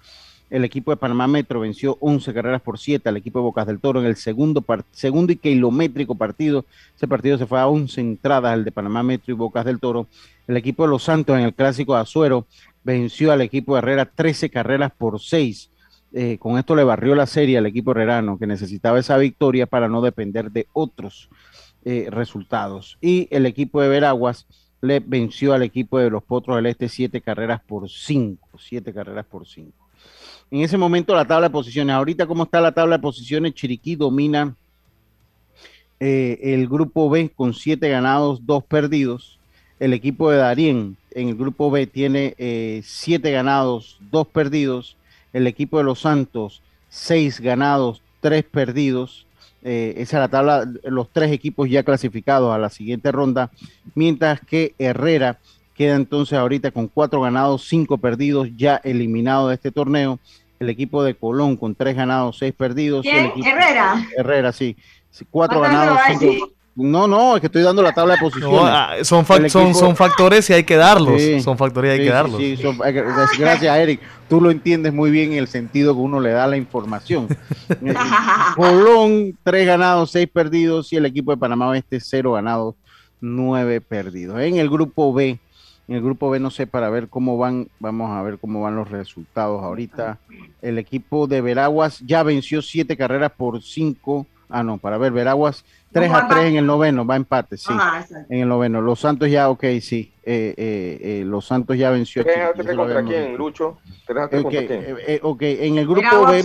El equipo de Panamá Metro venció 11 carreras por 7 al equipo de Bocas del Toro en el segundo, segundo y kilométrico partido. Ese partido se fue a 11 entradas, el de Panamá Metro y Bocas del Toro. El equipo de Los Santos en el clásico de Azuero venció al equipo de Herrera 13 carreras por 6. Eh, con esto le barrió la serie al equipo herrerano que necesitaba esa victoria para no depender de otros eh, resultados. Y el equipo de Veraguas le venció al equipo de los Potros del Este siete carreras por cinco, siete carreras por cinco. En ese momento la tabla de posiciones, ahorita cómo está la tabla de posiciones, Chiriquí domina eh, el grupo B con siete ganados, dos perdidos. El equipo de Darien en el grupo B tiene eh, siete ganados, dos perdidos. El equipo de Los Santos, seis ganados, tres perdidos. Eh, esa es la tabla, los tres equipos ya clasificados a la siguiente ronda, mientras que Herrera queda entonces ahorita con cuatro ganados, cinco perdidos, ya eliminado de este torneo. El equipo de Colón con tres ganados, seis perdidos.
Herrera.
Herrera, sí. Cuatro ganados, cinco, no, no, es que estoy dando la tabla de posiciones.
Ah, son, son, factores y hay que darlos. son factores y hay que darlos.
gracias, Eric. Tú lo entiendes muy bien en el sentido que uno le da la información. Colón, tres ganados, seis perdidos. Y el equipo de Panamá Oeste, cero ganados, nueve perdidos. En el grupo B, en el grupo B no sé para ver cómo van, vamos a ver cómo van los resultados ahorita. El equipo de Veraguas ya venció siete carreras por cinco. Ah, no, para ver, Veraguas 3 a 3 en el noveno, va empate, sí. en el noveno. Los Santos ya, ok, sí. Eh, eh, eh, los Santos ya venció.
¿3 contra quién, Lucho?
okay, contra quién? ok, en el grupo B,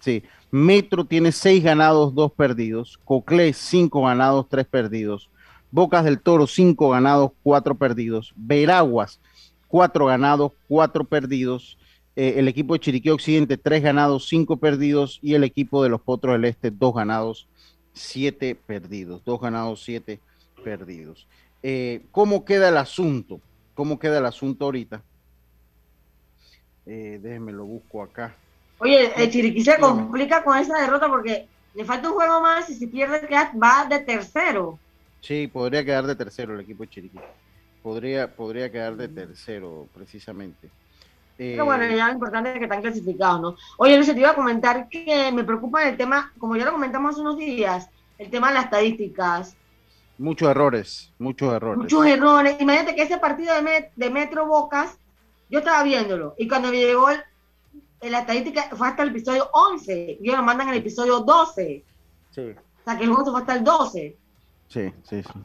sí. Metro tiene 6 ganados, 2 perdidos. Coclé, 5 ganados, 3 perdidos. Bocas del Toro, 5 ganados, 4 perdidos. Veraguas, 4 ganados, 4 perdidos. el equipo de Chiriquí Occidente, 3 ganados, 5 perdidos. Y el equipo de los Potros del Este, 2 ganados, siete perdidos, dos ganados, siete perdidos. Eh, ¿Cómo queda el asunto? ¿Cómo queda el asunto ahorita? Eh, déjenme lo busco acá.
Oye, el Chiriquí se complica con esa derrota porque le falta un juego más y si pierde va de tercero.
Sí, podría quedar de tercero el equipo de Chiriquí. Podría, podría quedar de tercero, precisamente.
Pero bueno, ya lo importante es que están clasificados, ¿no? Oye, Luis, te iba a comentar que me preocupa el tema, como ya lo comentamos hace unos días, el tema de las estadísticas.
Muchos errores, muchos errores.
Muchos errores. Imagínate que ese partido de, Metro Bocas, yo estaba viéndolo, y cuando me llegó el, la estadística fue hasta el episodio 11, y ellos lo mandan en el episodio 12. Sí. O sea, que el se fue hasta el 12.
Sí, sí, sí.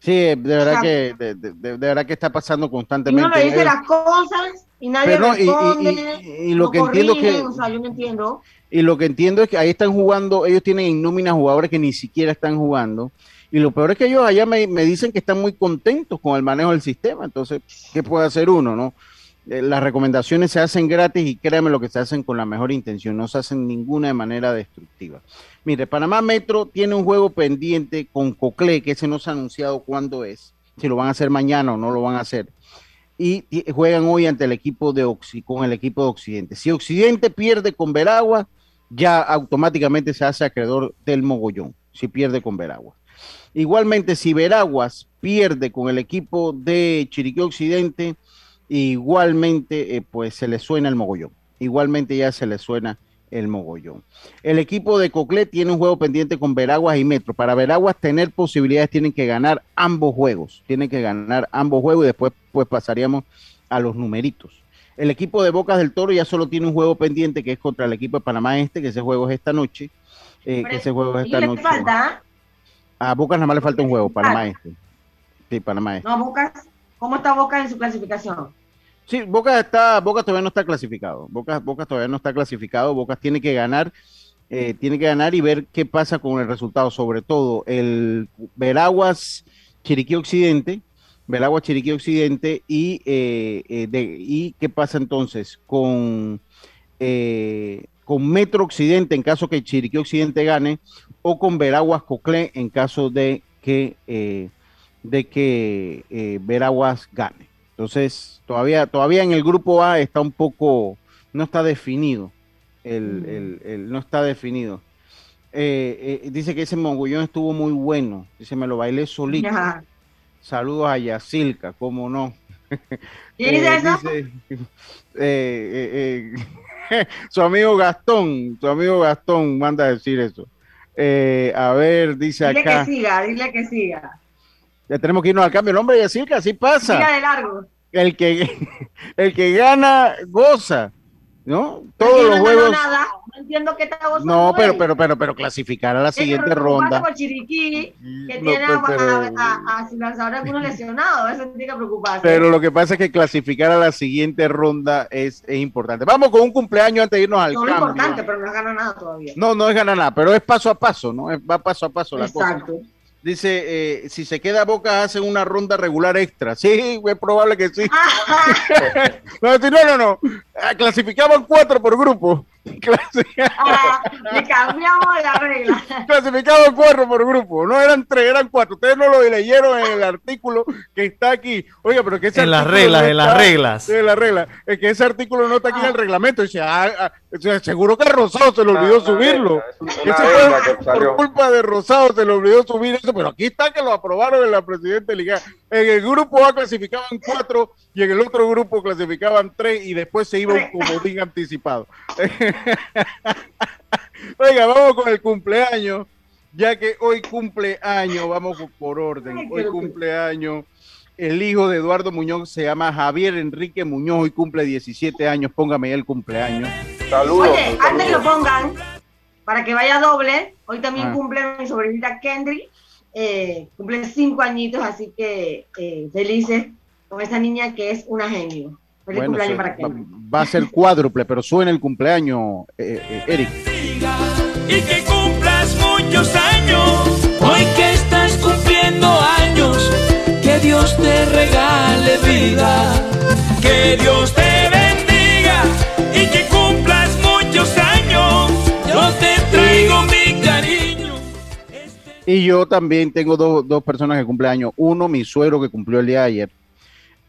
Sí, de verdad que de, de, de, verdad que está pasando constantemente. Y
uno le dice las cosas y nadie no, responde. Y, y, y lo que entiendo es que, o sea, yo no entiendo.
Y lo que entiendo es que ahí están jugando, ellos tienen en nómina jugadores que ni siquiera están jugando. Y lo peor es que ellos allá me, me, dicen que están muy contentos con el manejo del sistema. Entonces, ¿qué puede hacer uno, no? Eh, las recomendaciones se hacen gratis y créanme lo que se hacen con la mejor intención, no se hacen ninguna de manera destructiva. Mire, Panamá Metro tiene un juego pendiente con Cocle, que ese no se ha anunciado cuándo es, si lo van a hacer mañana o no lo van a hacer. Y juegan hoy ante el equipo de Oxy, con el equipo de Occidente. Si Occidente pierde con Veragua, ya automáticamente se hace acreedor del mogollón, si pierde con Veraguas. Igualmente, si Veraguas pierde con el equipo de Chiriquí Occidente, igualmente eh, pues se le suena el mogollón. Igualmente ya se le suena el mogollón. El equipo de Coclé tiene un juego pendiente con Veraguas y Metro. Para Veraguas tener posibilidades tienen que ganar ambos juegos. Tienen que ganar ambos juegos y después pues pasaríamos a los numeritos. El equipo de Bocas del Toro ya solo tiene un juego pendiente que es contra el equipo de Panamá Este, que ese juego es esta noche. Eh, que ese juego es esta noche. Falta? A Bocas nada más le falta un juego, Panamá Este. Sí, Panamá Este.
No, Bocas, ¿cómo está Bocas en su clasificación?
Sí, Boca está, Boca todavía no está clasificado. Boca, Boca todavía no está clasificado. Boca tiene que ganar, eh, tiene que ganar y ver qué pasa con el resultado. Sobre todo el Veraguas Chiriquí Occidente, Veraguas Chiriquí Occidente y, eh, eh, de, y qué pasa entonces con, con Metro Occidente en caso que Chiriquí Occidente gane o con Veraguas Coclé en caso de que, de que Veraguas gane. Entonces, todavía, todavía en el grupo A está un poco, no está definido. El, el, no está definido. Eh, eh, dice que ese mogollón estuvo muy bueno. Dice, me lo bailé solito. Saludos a Yacilca, cómo no. Eh, su amigo Gastón, su amigo Gastón manda a decir eso. a ver, dice
acá.
Dile
que siga, dile que siga.
Ya tenemos que irnos al cambio. El hombre decir que así pasa.
Mira de largo.
El que, el que gana, goza. ¿No? Todos los juegos.
Nada. No entiendo qué está
No, pero, pero, pero, pero clasificar a la siguiente ronda.
Por Chiriquí, que no, tiene pero, a, a, a, lanzadores algunos lesionados. Eso tiene que preocuparse.
Pero lo que pasa es que clasificar a la siguiente ronda es, es importante. Vamos con un cumpleaños antes de irnos al
no,
cambio.
No es importante, pero no es ganar nada todavía.
No, no es ganar nada, pero es paso a paso, ¿no? Va paso a paso la Exacto. cosa. Dice, eh, si se queda Boca, hacen una ronda regular extra. Sí, es probable que sí. no, no, no, no. Ah, clasificaban cuatro por grupo.
Ah, le cambiamos la regla.
Clasificaban cuatro por grupo. No eran tres, eran cuatro. Ustedes no lo leyeron en el artículo que está aquí. Oiga, pero que ese
En las reglas, no en las reglas.
En las reglas. Es que ese artículo no está aquí en el reglamento. Dice, ah, ah, seguro que Rosado se le olvidó subirlo. Ese fue por culpa de Rosado se le olvidó subir eso, pero aquí está que lo aprobaron en la presidenta Liga. En el grupo A clasificaban cuatro y en el otro grupo clasificaban tres y después se iba un comodín anticipado. Oiga, vamos con el cumpleaños, ya que hoy cumpleaños, vamos por orden, hoy cumpleaños. El hijo de Eduardo Muñoz se llama Javier Enrique Muñoz y cumple 17 años. Póngame el cumpleaños.
Saludos. Oye, antes que lo pongan, para que vaya doble, hoy también ah. cumple mi sobrinita Kendry. Eh, cumple cinco añitos, así que eh, felices con esa niña que es una genio. Feliz
bueno,
cumpleaños
se,
para.
Va, va, a ser cuádruple, pero suena el cumpleaños, eh, eh, Eric.
Y que cumplas muchos años, hoy que estás cumpliendo años, que Dios te regale vida, que Dios te bendiga y que cumplas muchos años, yo te traigo mi cariño.
Y yo también tengo dos, dos personas que cumplen años. Uno, mi suegro que cumplió el día de ayer.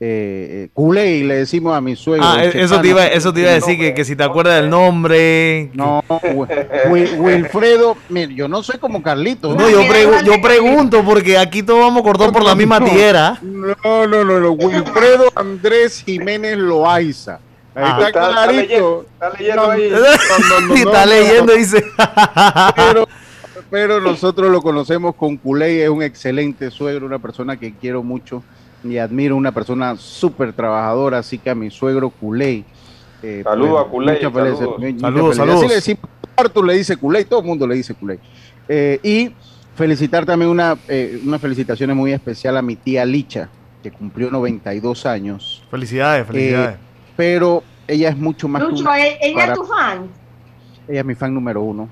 Eh, Culey, le decimos a mi suegro.
Ah, eso te, iba, eso te iba a decir, que, que, si te acuerdas del nombre.
No, Wil, Wilfredo, mire, yo no soy como Carlito.
No, yo, pregu yo pregunto, porque aquí todos vamos cortados por la misma tierra.
No, no, no, no, Wilfredo Andrés Jiménez Loaiza. Ahí ah, está, clarito.
Está, leyendo, está leyendo ahí.
No, no, está leyendo, dice.
Pero, pero nosotros lo conocemos con Culey, es un excelente suegro, una persona que quiero mucho y admiro una persona súper trabajadora, así que a mi suegro Culey.
Eh, saludos pues, a Culey.
Muchas
saludos, saludos. saludos.
Así le decimos, Arthur le dice Culey, todo el mundo le dice Culey. Eh, y felicitar también una, eh, unas felicitaciones muy especial a mi tía Licha, que cumplió 92 años.
Felicidades, felicidades.
Eh, pero ella es mucho más...
Lucho, ¿ella es tu fan?
Ella es mi fan número uno.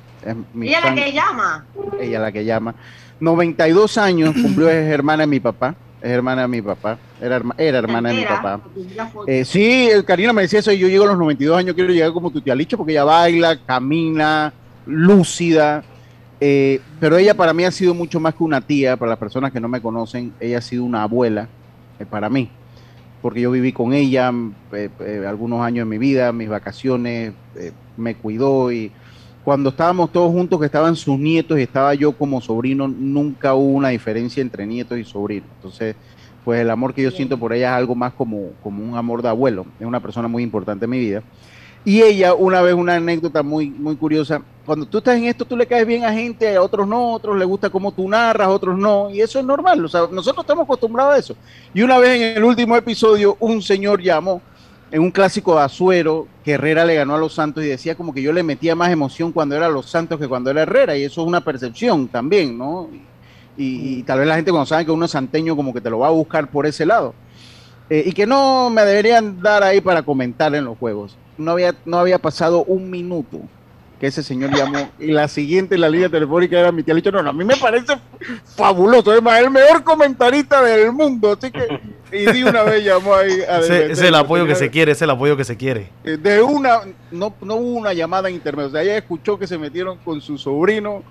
ella la que llama.
Ella la que llama. 92 años cumplió, es hermana de mi papá. Es hermana de mi papá. Era, era hermana de mi papá. Eh, sí, Karina me decía eso y yo llego a los 92 años, quiero llegar como tu tía Licha porque ella baila, camina, lúcida. Eh, pero ella para mí ha sido mucho más que una tía, para las personas que no me conocen, ella ha sido una abuela eh, para mí, porque yo viví con ella algunos años de mi vida, mis vacaciones, me cuidó y cuando estábamos todos juntos, que estaban sus nietos y estaba yo como sobrino, nunca hubo una diferencia entre nietos y sobrinos. Entonces, pues el amor que yo siento por ella es algo más como, como un amor de abuelo. Es una persona muy importante en mi vida. Y ella, una vez, una anécdota muy, muy curiosa, cuando tú estás en esto, tú le caes bien a gente, a otros no, a otros le gusta cómo tú narras, a otros no, y eso es normal, o sea, nosotros estamos acostumbrados a eso. Y una vez en el último episodio, un señor llamó en un clásico de Azuero, que Herrera le ganó a los Santos y decía como que yo le metía más emoción cuando era los Santos que cuando era Herrera, y eso es una percepción también, ¿no? Y, tal vez la gente cuando sabe que uno es santeño como que te lo va a buscar por ese lado. Eh, y que no me deberían dar ahí para comentar en los juegos. No había, no había pasado un minuto que ese señor llamó y la siguiente en la línea telefónica era mi tía Licho. No, no, a mí me parece fabuloso, es más, el mejor comentarista del mundo. Así que, y de una vez llamó ahí
a es el apoyo que se quiere, es el apoyo que se quiere.
Eh, de una, no, no hubo una llamada en intermedio, o sea, ella escuchó que se metieron con su sobrino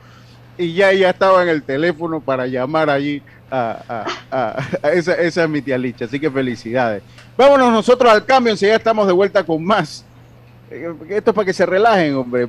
y ya ella estaba en el teléfono para llamar allí a, esa, esa es mi tía Licha, así que felicidades. Vámonos nosotros al cambio, ya estamos de vuelta con más. Eh, esto es para que se relajen, hombre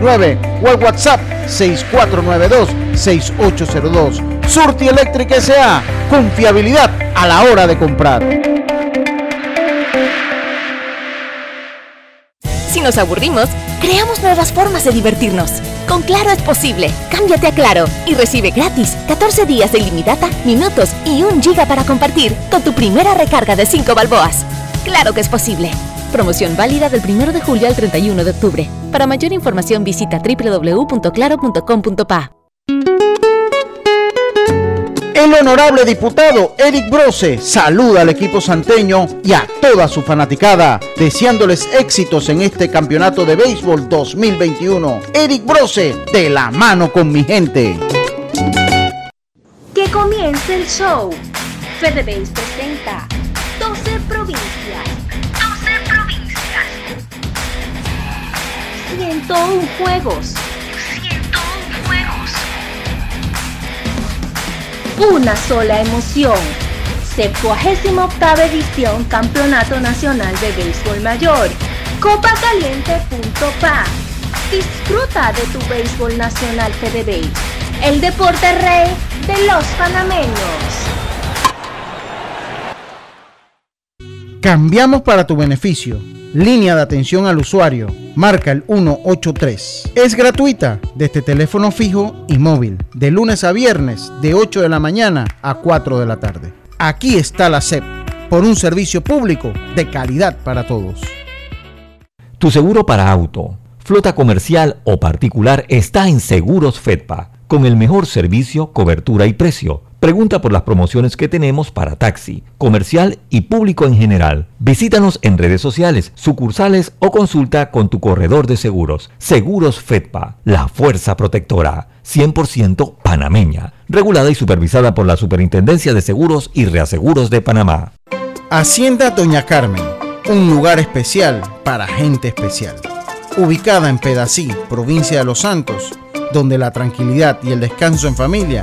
831-7629 o al WhatsApp 6492-6802. Surti Electric S.A. Confiabilidad a la hora de comprar.
Si nos aburrimos, creamos nuevas formas de divertirnos. Con Claro es posible. Cámbiate a Claro y recibe gratis 14 días de ilimitada, minutos y un giga para compartir con tu primera recarga de 5 balboas. Claro que es posible. Promoción válida del 1 de julio al 31 de octubre. Para mayor información visita www.claro.com.pa.
El honorable diputado Eric Brose saluda al equipo santeño y a toda su fanaticada, deseándoles éxitos en este campeonato de béisbol 2021. Eric Brose, de la mano con mi gente.
Que comience el show. FedeBase presenta 12 provincias. 101 juegos. una sola emoción. 78 edición Campeonato Nacional de Béisbol Mayor. Copacaliente.pa. Disfruta de tu béisbol nacional FedeBase, el deporte rey de los panameños.
Cambiamos para tu beneficio. Línea de atención al usuario. Marca el 183. Es gratuita desde teléfono fijo y móvil. De lunes a viernes, de 8 de la mañana a 4 de la tarde. Aquí está la SEP. Por un servicio público de calidad para todos.
Tu seguro para auto Flota comercial o particular está en Seguros Fedpa, con el mejor servicio, cobertura y precio. Pregunta por las promociones que tenemos para taxi, comercial y público en general. Visítanos en redes sociales, sucursales o consulta con tu corredor de seguros. Seguros Fedpa, la fuerza protectora. 100% panameña, regulada y supervisada por la Superintendencia de Seguros y Reaseguros de Panamá.
Hacienda Doña Carmen, un lugar especial para gente especial. Ubicada en Pedací, provincia de Los Santos, donde la tranquilidad y el descanso en familia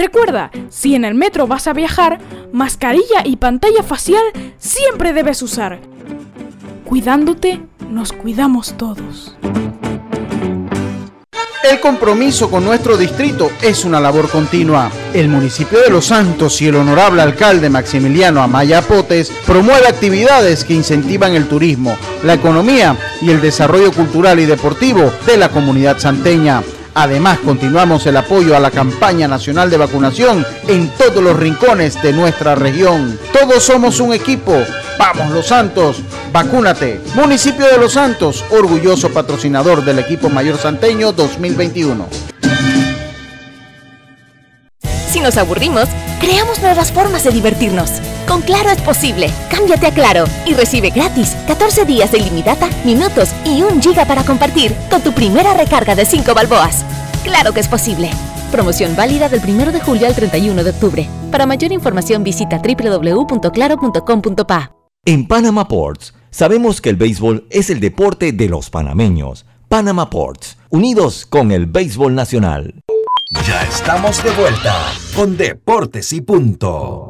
Recuerda, si en el metro vas a viajar, mascarilla y pantalla facial siempre debes usar. Cuidándote, nos cuidamos todos.
El compromiso con nuestro distrito es una labor continua. El municipio de Los Santos y el honorable alcalde Maximiliano Amaya Potes promueve actividades que incentivan el turismo, la economía y el desarrollo cultural y deportivo de la comunidad santeña. Además, continuamos el apoyo a la campaña nacional de vacunación en todos los rincones de nuestra región. Todos somos un equipo. Vamos Los Santos, vacúnate. Municipio de Los Santos, orgulloso patrocinador del equipo mayor santeño 2021.
Si nos aburrimos, creamos nuevas formas de divertirnos. Con Claro es posible. Cámbiate a Claro y recibe gratis 14 días de ilimitada, minutos y un giga para compartir con tu primera recarga de 5 balboas. Claro que es posible. Promoción válida del 1 de julio al 31 de octubre. Para mayor información visita www.claro.com.pa.
En Panama Ports, sabemos que el béisbol es el deporte de los panameños. Panama Ports, unidos con el béisbol nacional.
Ya estamos de vuelta con Deportes y Punto.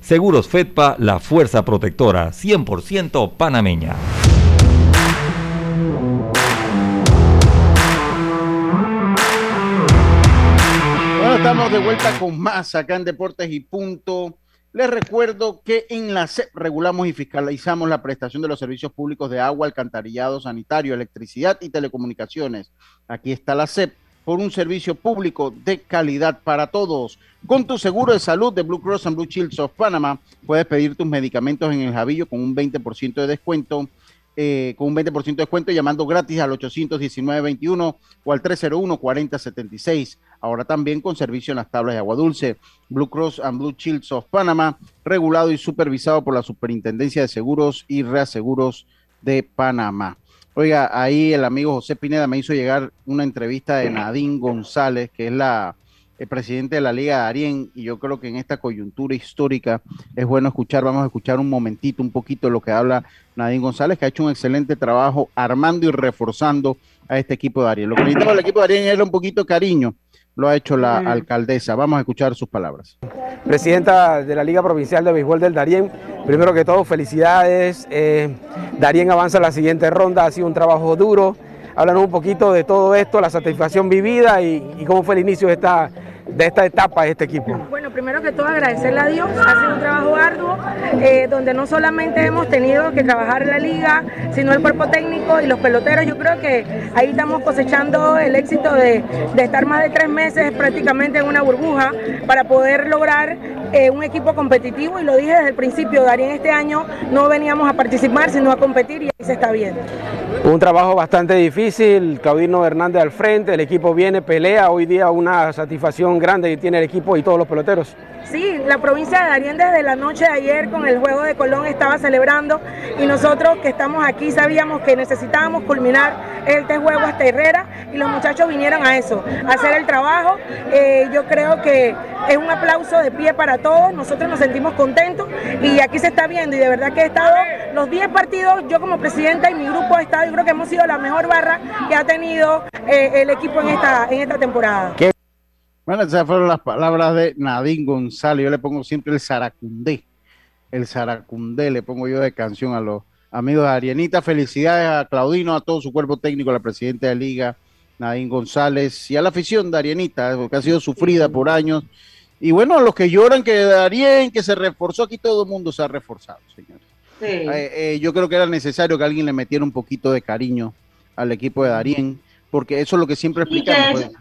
Seguros Fedpa, la fuerza protectora 100% panameña.
Bueno, estamos de vuelta con más acá en Deportes y Punto. Les recuerdo que en la CEP regulamos y fiscalizamos la prestación de los servicios públicos de agua, alcantarillado, sanitario, electricidad y telecomunicaciones. Aquí está la CEP por un servicio público de calidad para todos. Con tu seguro de salud de Blue Cross and Blue Shields of Panama, puedes pedir tus medicamentos en el Javillo con un 20% de descuento. Eh, con un 20% de descuento llamando gratis al 819-21 o al 301-4076. Ahora también con servicio en las tablas de agua dulce. Blue Cross and Blue Shields of Panama, regulado y supervisado por la Superintendencia de Seguros y Reaseguros de Panamá. Oiga, ahí el amigo José Pineda me hizo llegar una entrevista de Nadine González, que es la el presidente de la Liga de Arién, y yo creo que en esta coyuntura histórica es bueno escuchar, vamos a escuchar un momentito, un poquito lo que habla Nadine González, que ha hecho un excelente trabajo armando y reforzando a este equipo de Arién. Lo que necesitamos del equipo de Arién es un poquito de cariño, lo ha hecho la alcaldesa. Vamos a escuchar sus palabras.
Presidenta de la Liga Provincial de Béisbol del Darién, primero que todo, felicidades. Eh, Darién avanza a la siguiente ronda, ha sido un trabajo duro. Háblanos un poquito de todo esto, la satisfacción vivida y, y cómo fue el inicio de esta, de esta etapa de este equipo.
Bueno, primero que todo agradecerle a Dios, ha sido un trabajo arduo, eh, donde no solamente hemos tenido que trabajar la liga, sino el cuerpo técnico y los peloteros. Yo creo que ahí estamos cosechando el éxito de, de estar más de tres meses prácticamente en una burbuja para poder lograr eh, un equipo competitivo y lo dije desde el principio, Darín este año no veníamos a participar, sino a competir y ahí se está viendo.
Un trabajo bastante difícil, Claudino Hernández al frente, el equipo viene, pelea, hoy día una satisfacción grande que tiene el equipo y todos los peloteros.
Sí, la provincia de Darien desde la noche de ayer con el juego de Colón estaba celebrando y nosotros que estamos aquí sabíamos que necesitábamos culminar este juego hasta Herrera y los muchachos vinieron a eso, a hacer el trabajo. Eh, yo creo que es un aplauso de pie para todos, nosotros nos sentimos contentos y aquí se está viendo y de verdad que he estado los 10 partidos, yo como presidenta y mi grupo ha estado, yo creo que hemos sido la mejor barra que ha tenido eh, el equipo en esta, en esta temporada.
Bueno, esas fueron las palabras de Nadine González. Yo le pongo siempre el Saracundé. El Saracundé le pongo yo de canción a los amigos de Arianita. Felicidades a Claudino, a todo su cuerpo técnico, a la presidenta de Liga, Nadine González, y a la afición de Arianita, que ha sido sufrida por años. Y bueno, a los que lloran que Darien, que se reforzó, aquí todo el mundo se ha reforzado, señores. Eh, eh, yo creo que era necesario que alguien le metiera un poquito de cariño al equipo de Darien, porque eso es lo que siempre explicamos. Pues.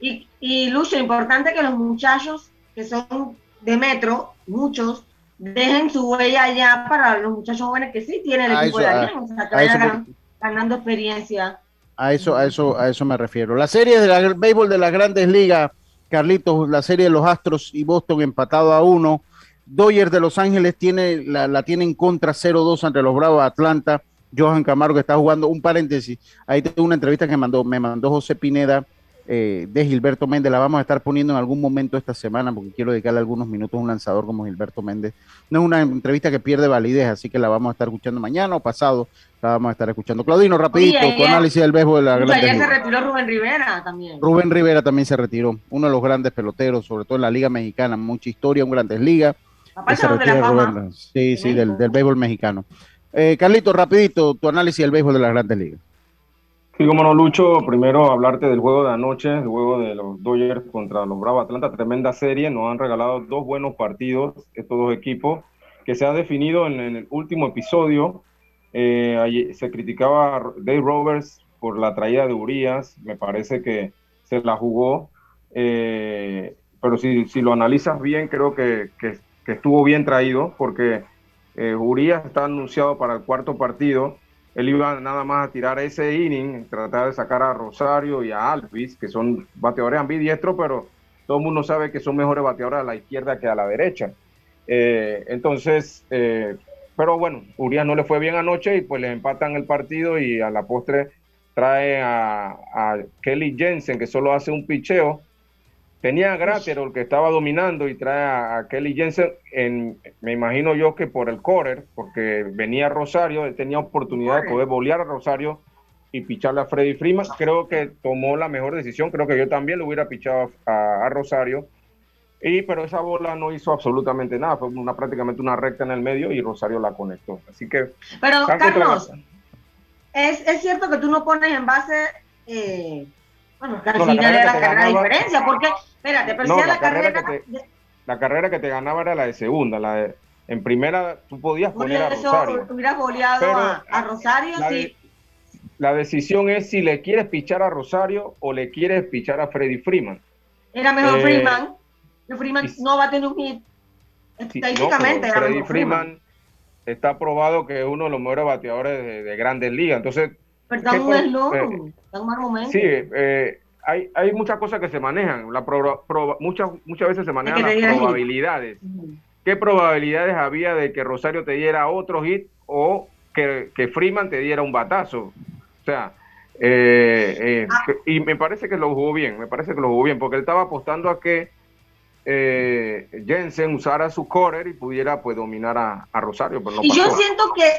Y, y Lucho, importante que los muchachos que son de metro, muchos, dejen su huella allá para los muchachos jóvenes que sí tienen el equipo de Darien, o sea, que vayan ganando, experiencia.
A eso, a eso, a eso me refiero. La serie del béisbol de las grandes ligas, Carlitos, la serie de los Astros y Boston empatado a uno. Dodgers de Los Ángeles tiene, la, la tiene en contra 0-2 ante los Bravos de Atlanta. Johan Camargo que está jugando, un paréntesis, ahí tengo una entrevista que mandó, me mandó José Pineda eh, de Gilberto Méndez. La vamos a estar poniendo en algún momento esta semana porque quiero dedicarle algunos minutos a un lanzador como Gilberto Méndez. No es una entrevista que pierde validez, así que la vamos a estar escuchando mañana o pasado. La vamos a estar escuchando. Claudino, rapidito, tu análisis del béisbol de la
gran. Ayer se retiró Rubén Rivera también.
Rubén Rivera también se retiró. Uno de los grandes peloteros, sobre todo en la Liga Mexicana. Mucha historia, un Grandes Ligas. Sí, sí, del, del, béisbol mexicano. Eh, Carlito, rapidito, tu análisis del béisbol de las grandes ligas.
Sí, como no, Lucho, primero hablarte del juego de anoche, el juego de los Dodgers contra los Bravos Atlanta, tremenda serie, nos han regalado dos buenos partidos estos dos equipos, que se ha definido en, el último episodio, eh, se criticaba a Dave Roberts por la traída de Urias, me parece que se la jugó, eh, pero si, si, lo analizas bien, creo que, que, estuvo bien traído, porque eh, Urias está anunciado para el cuarto partido, él iba nada más a tirar ese inning, tratar de sacar a Rosario y a Alvis, que son bateadores ambidiestros, pero todo el mundo sabe que son mejores bateadores a la izquierda que a la derecha. Eh, entonces, eh, pero bueno, Urias no le fue bien anoche y pues le empatan el partido y a la postre trae a Kelly Jensen, que solo hace un picheo Tenía a el que estaba dominando y trae a, Kelly Jensen, en, me imagino yo que por el correr, porque venía Rosario, él tenía oportunidad de poder bolear a Rosario y picharle a Freddy Freeman. Creo que tomó la mejor decisión, creo que yo también lo hubiera pichado a, Rosario. Y, pero esa bola no hizo absolutamente nada, fue una, prácticamente una recta en el medio y Rosario la conectó. Así que...
Pero Carlos, es, es, cierto que tú no pones en base... Eh, bueno, al final era la carrera de diferencia, porque Espérate, pero si la, carrera.
que te, la carrera que te ganaba era la de segunda, la de. En primera tú podías poner a Rosario.
hubieras goleado a, Rosario,
la
sí.
la decisión es si le quieres pichar a Rosario o le quieres pichar a Freddy Freeman.
Era mejor eh, Freeman. Freeman no va a tener un hit. Estadísticamente.
Freddy Freeman, está probado que es uno de los mejores bateadores de, grandes ligas. Entonces.
Pero un eh, mal momento.
Sí, eh, hay, hay muchas cosas que se manejan. La muchas, muchas veces se manejan las probabilidades. ¿Qué probabilidades había de que Rosario te diera otro hit o que, que Freeman te diera un batazo? O sea, eh, eh, ah. y me parece que lo jugó bien, me parece que lo jugó bien, porque él estaba apostando a que eh, Jensen usara su correr y pudiera pues dominar a, Rosario. Pero
y yo siento que,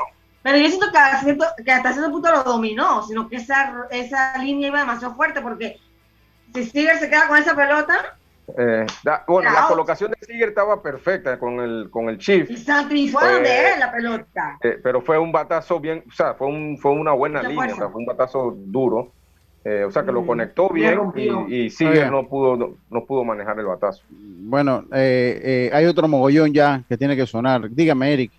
pero yo siento que, que hasta cierto punto lo dominó, sino que esa, esa línea iba demasiado fuerte, porque si Seager se queda con esa pelota.
Eh, bueno, la colocación de Seager estaba perfecta con el, con el Chief.
Y fue donde eh, la pelota.
Eh, pero fue un batazo bien, o sea, fue, un, fue una buena línea, fue un batazo duro. o sea, que lo mm. conectó bien y, y Seager no pudo, no, pudo manejar el batazo.
Bueno, hay otro mogollón ya que tiene que sonar. Dígame, Eric.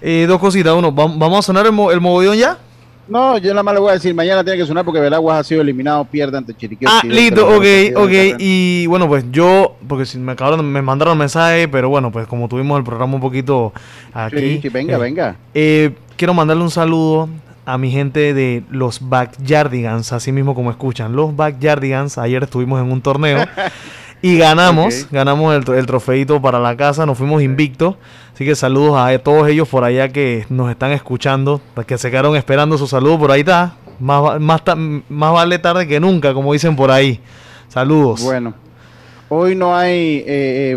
Dos cositas. Uno, ¿vamos a sonar el, el mogollón ya?
No, yo nada más le voy a decir, mañana tiene que sonar porque Veraguas ha sido eliminado, pierde ante Chiriquí.
Ah, listo, ok, ok. Y bueno, pues yo, porque si me acabaron, me mandaron mensaje, pero bueno, pues como tuvimos el programa un poquito aquí.
Sí, venga,
eh,
venga.
Eh, quiero mandarle un saludo a mi gente de los Backyardigans, así mismo como escuchan. Los Backyardigans, ayer estuvimos en un torneo y ganamos, ganamos el, el trofeito para la casa, nos fuimos invictos. Así que saludos a todos ellos por allá que nos están escuchando, que se quedaron esperando su saludo por ahí está. Más, más, más vale tarde que nunca, como dicen por ahí. Saludos.
Bueno, hoy no hay, eh,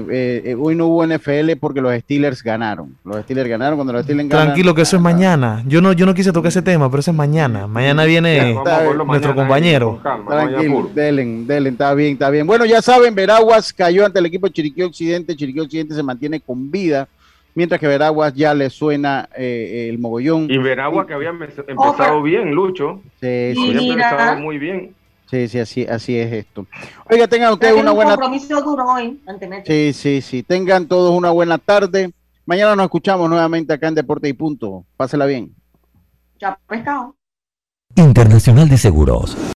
eh, eh, hoy no hubo NFL porque los Steelers ganaron. Los Steelers ganaron cuando los Steelers
ganaron. Tranquilo que eso es mañana. Yo no, yo no quise tocar ese tema, pero eso es mañana. Mañana viene nuestro compañero.
Tranquilo, Delen, Delen, está bien, está bien. Bueno, ya saben, Veraguas cayó ante el equipo de Chiriquí Occidente. Chiriquí Occidente se mantiene con vida mientras que Veraguas ya le suena eh, el mogollón.
Y Veraguas que había empezado bien, Lucho.
Sí,
sí. Había empezado muy bien.
Sí, sí, así, así es esto. Oiga, tengan ustedes una buena...
compromiso duro hoy,
Sí, sí, sí. Tengan todos una buena tarde. Mañana nos escuchamos nuevamente acá en Deporte y Punto. Pásela bien.
Ya pescado.
Internacional de Seguros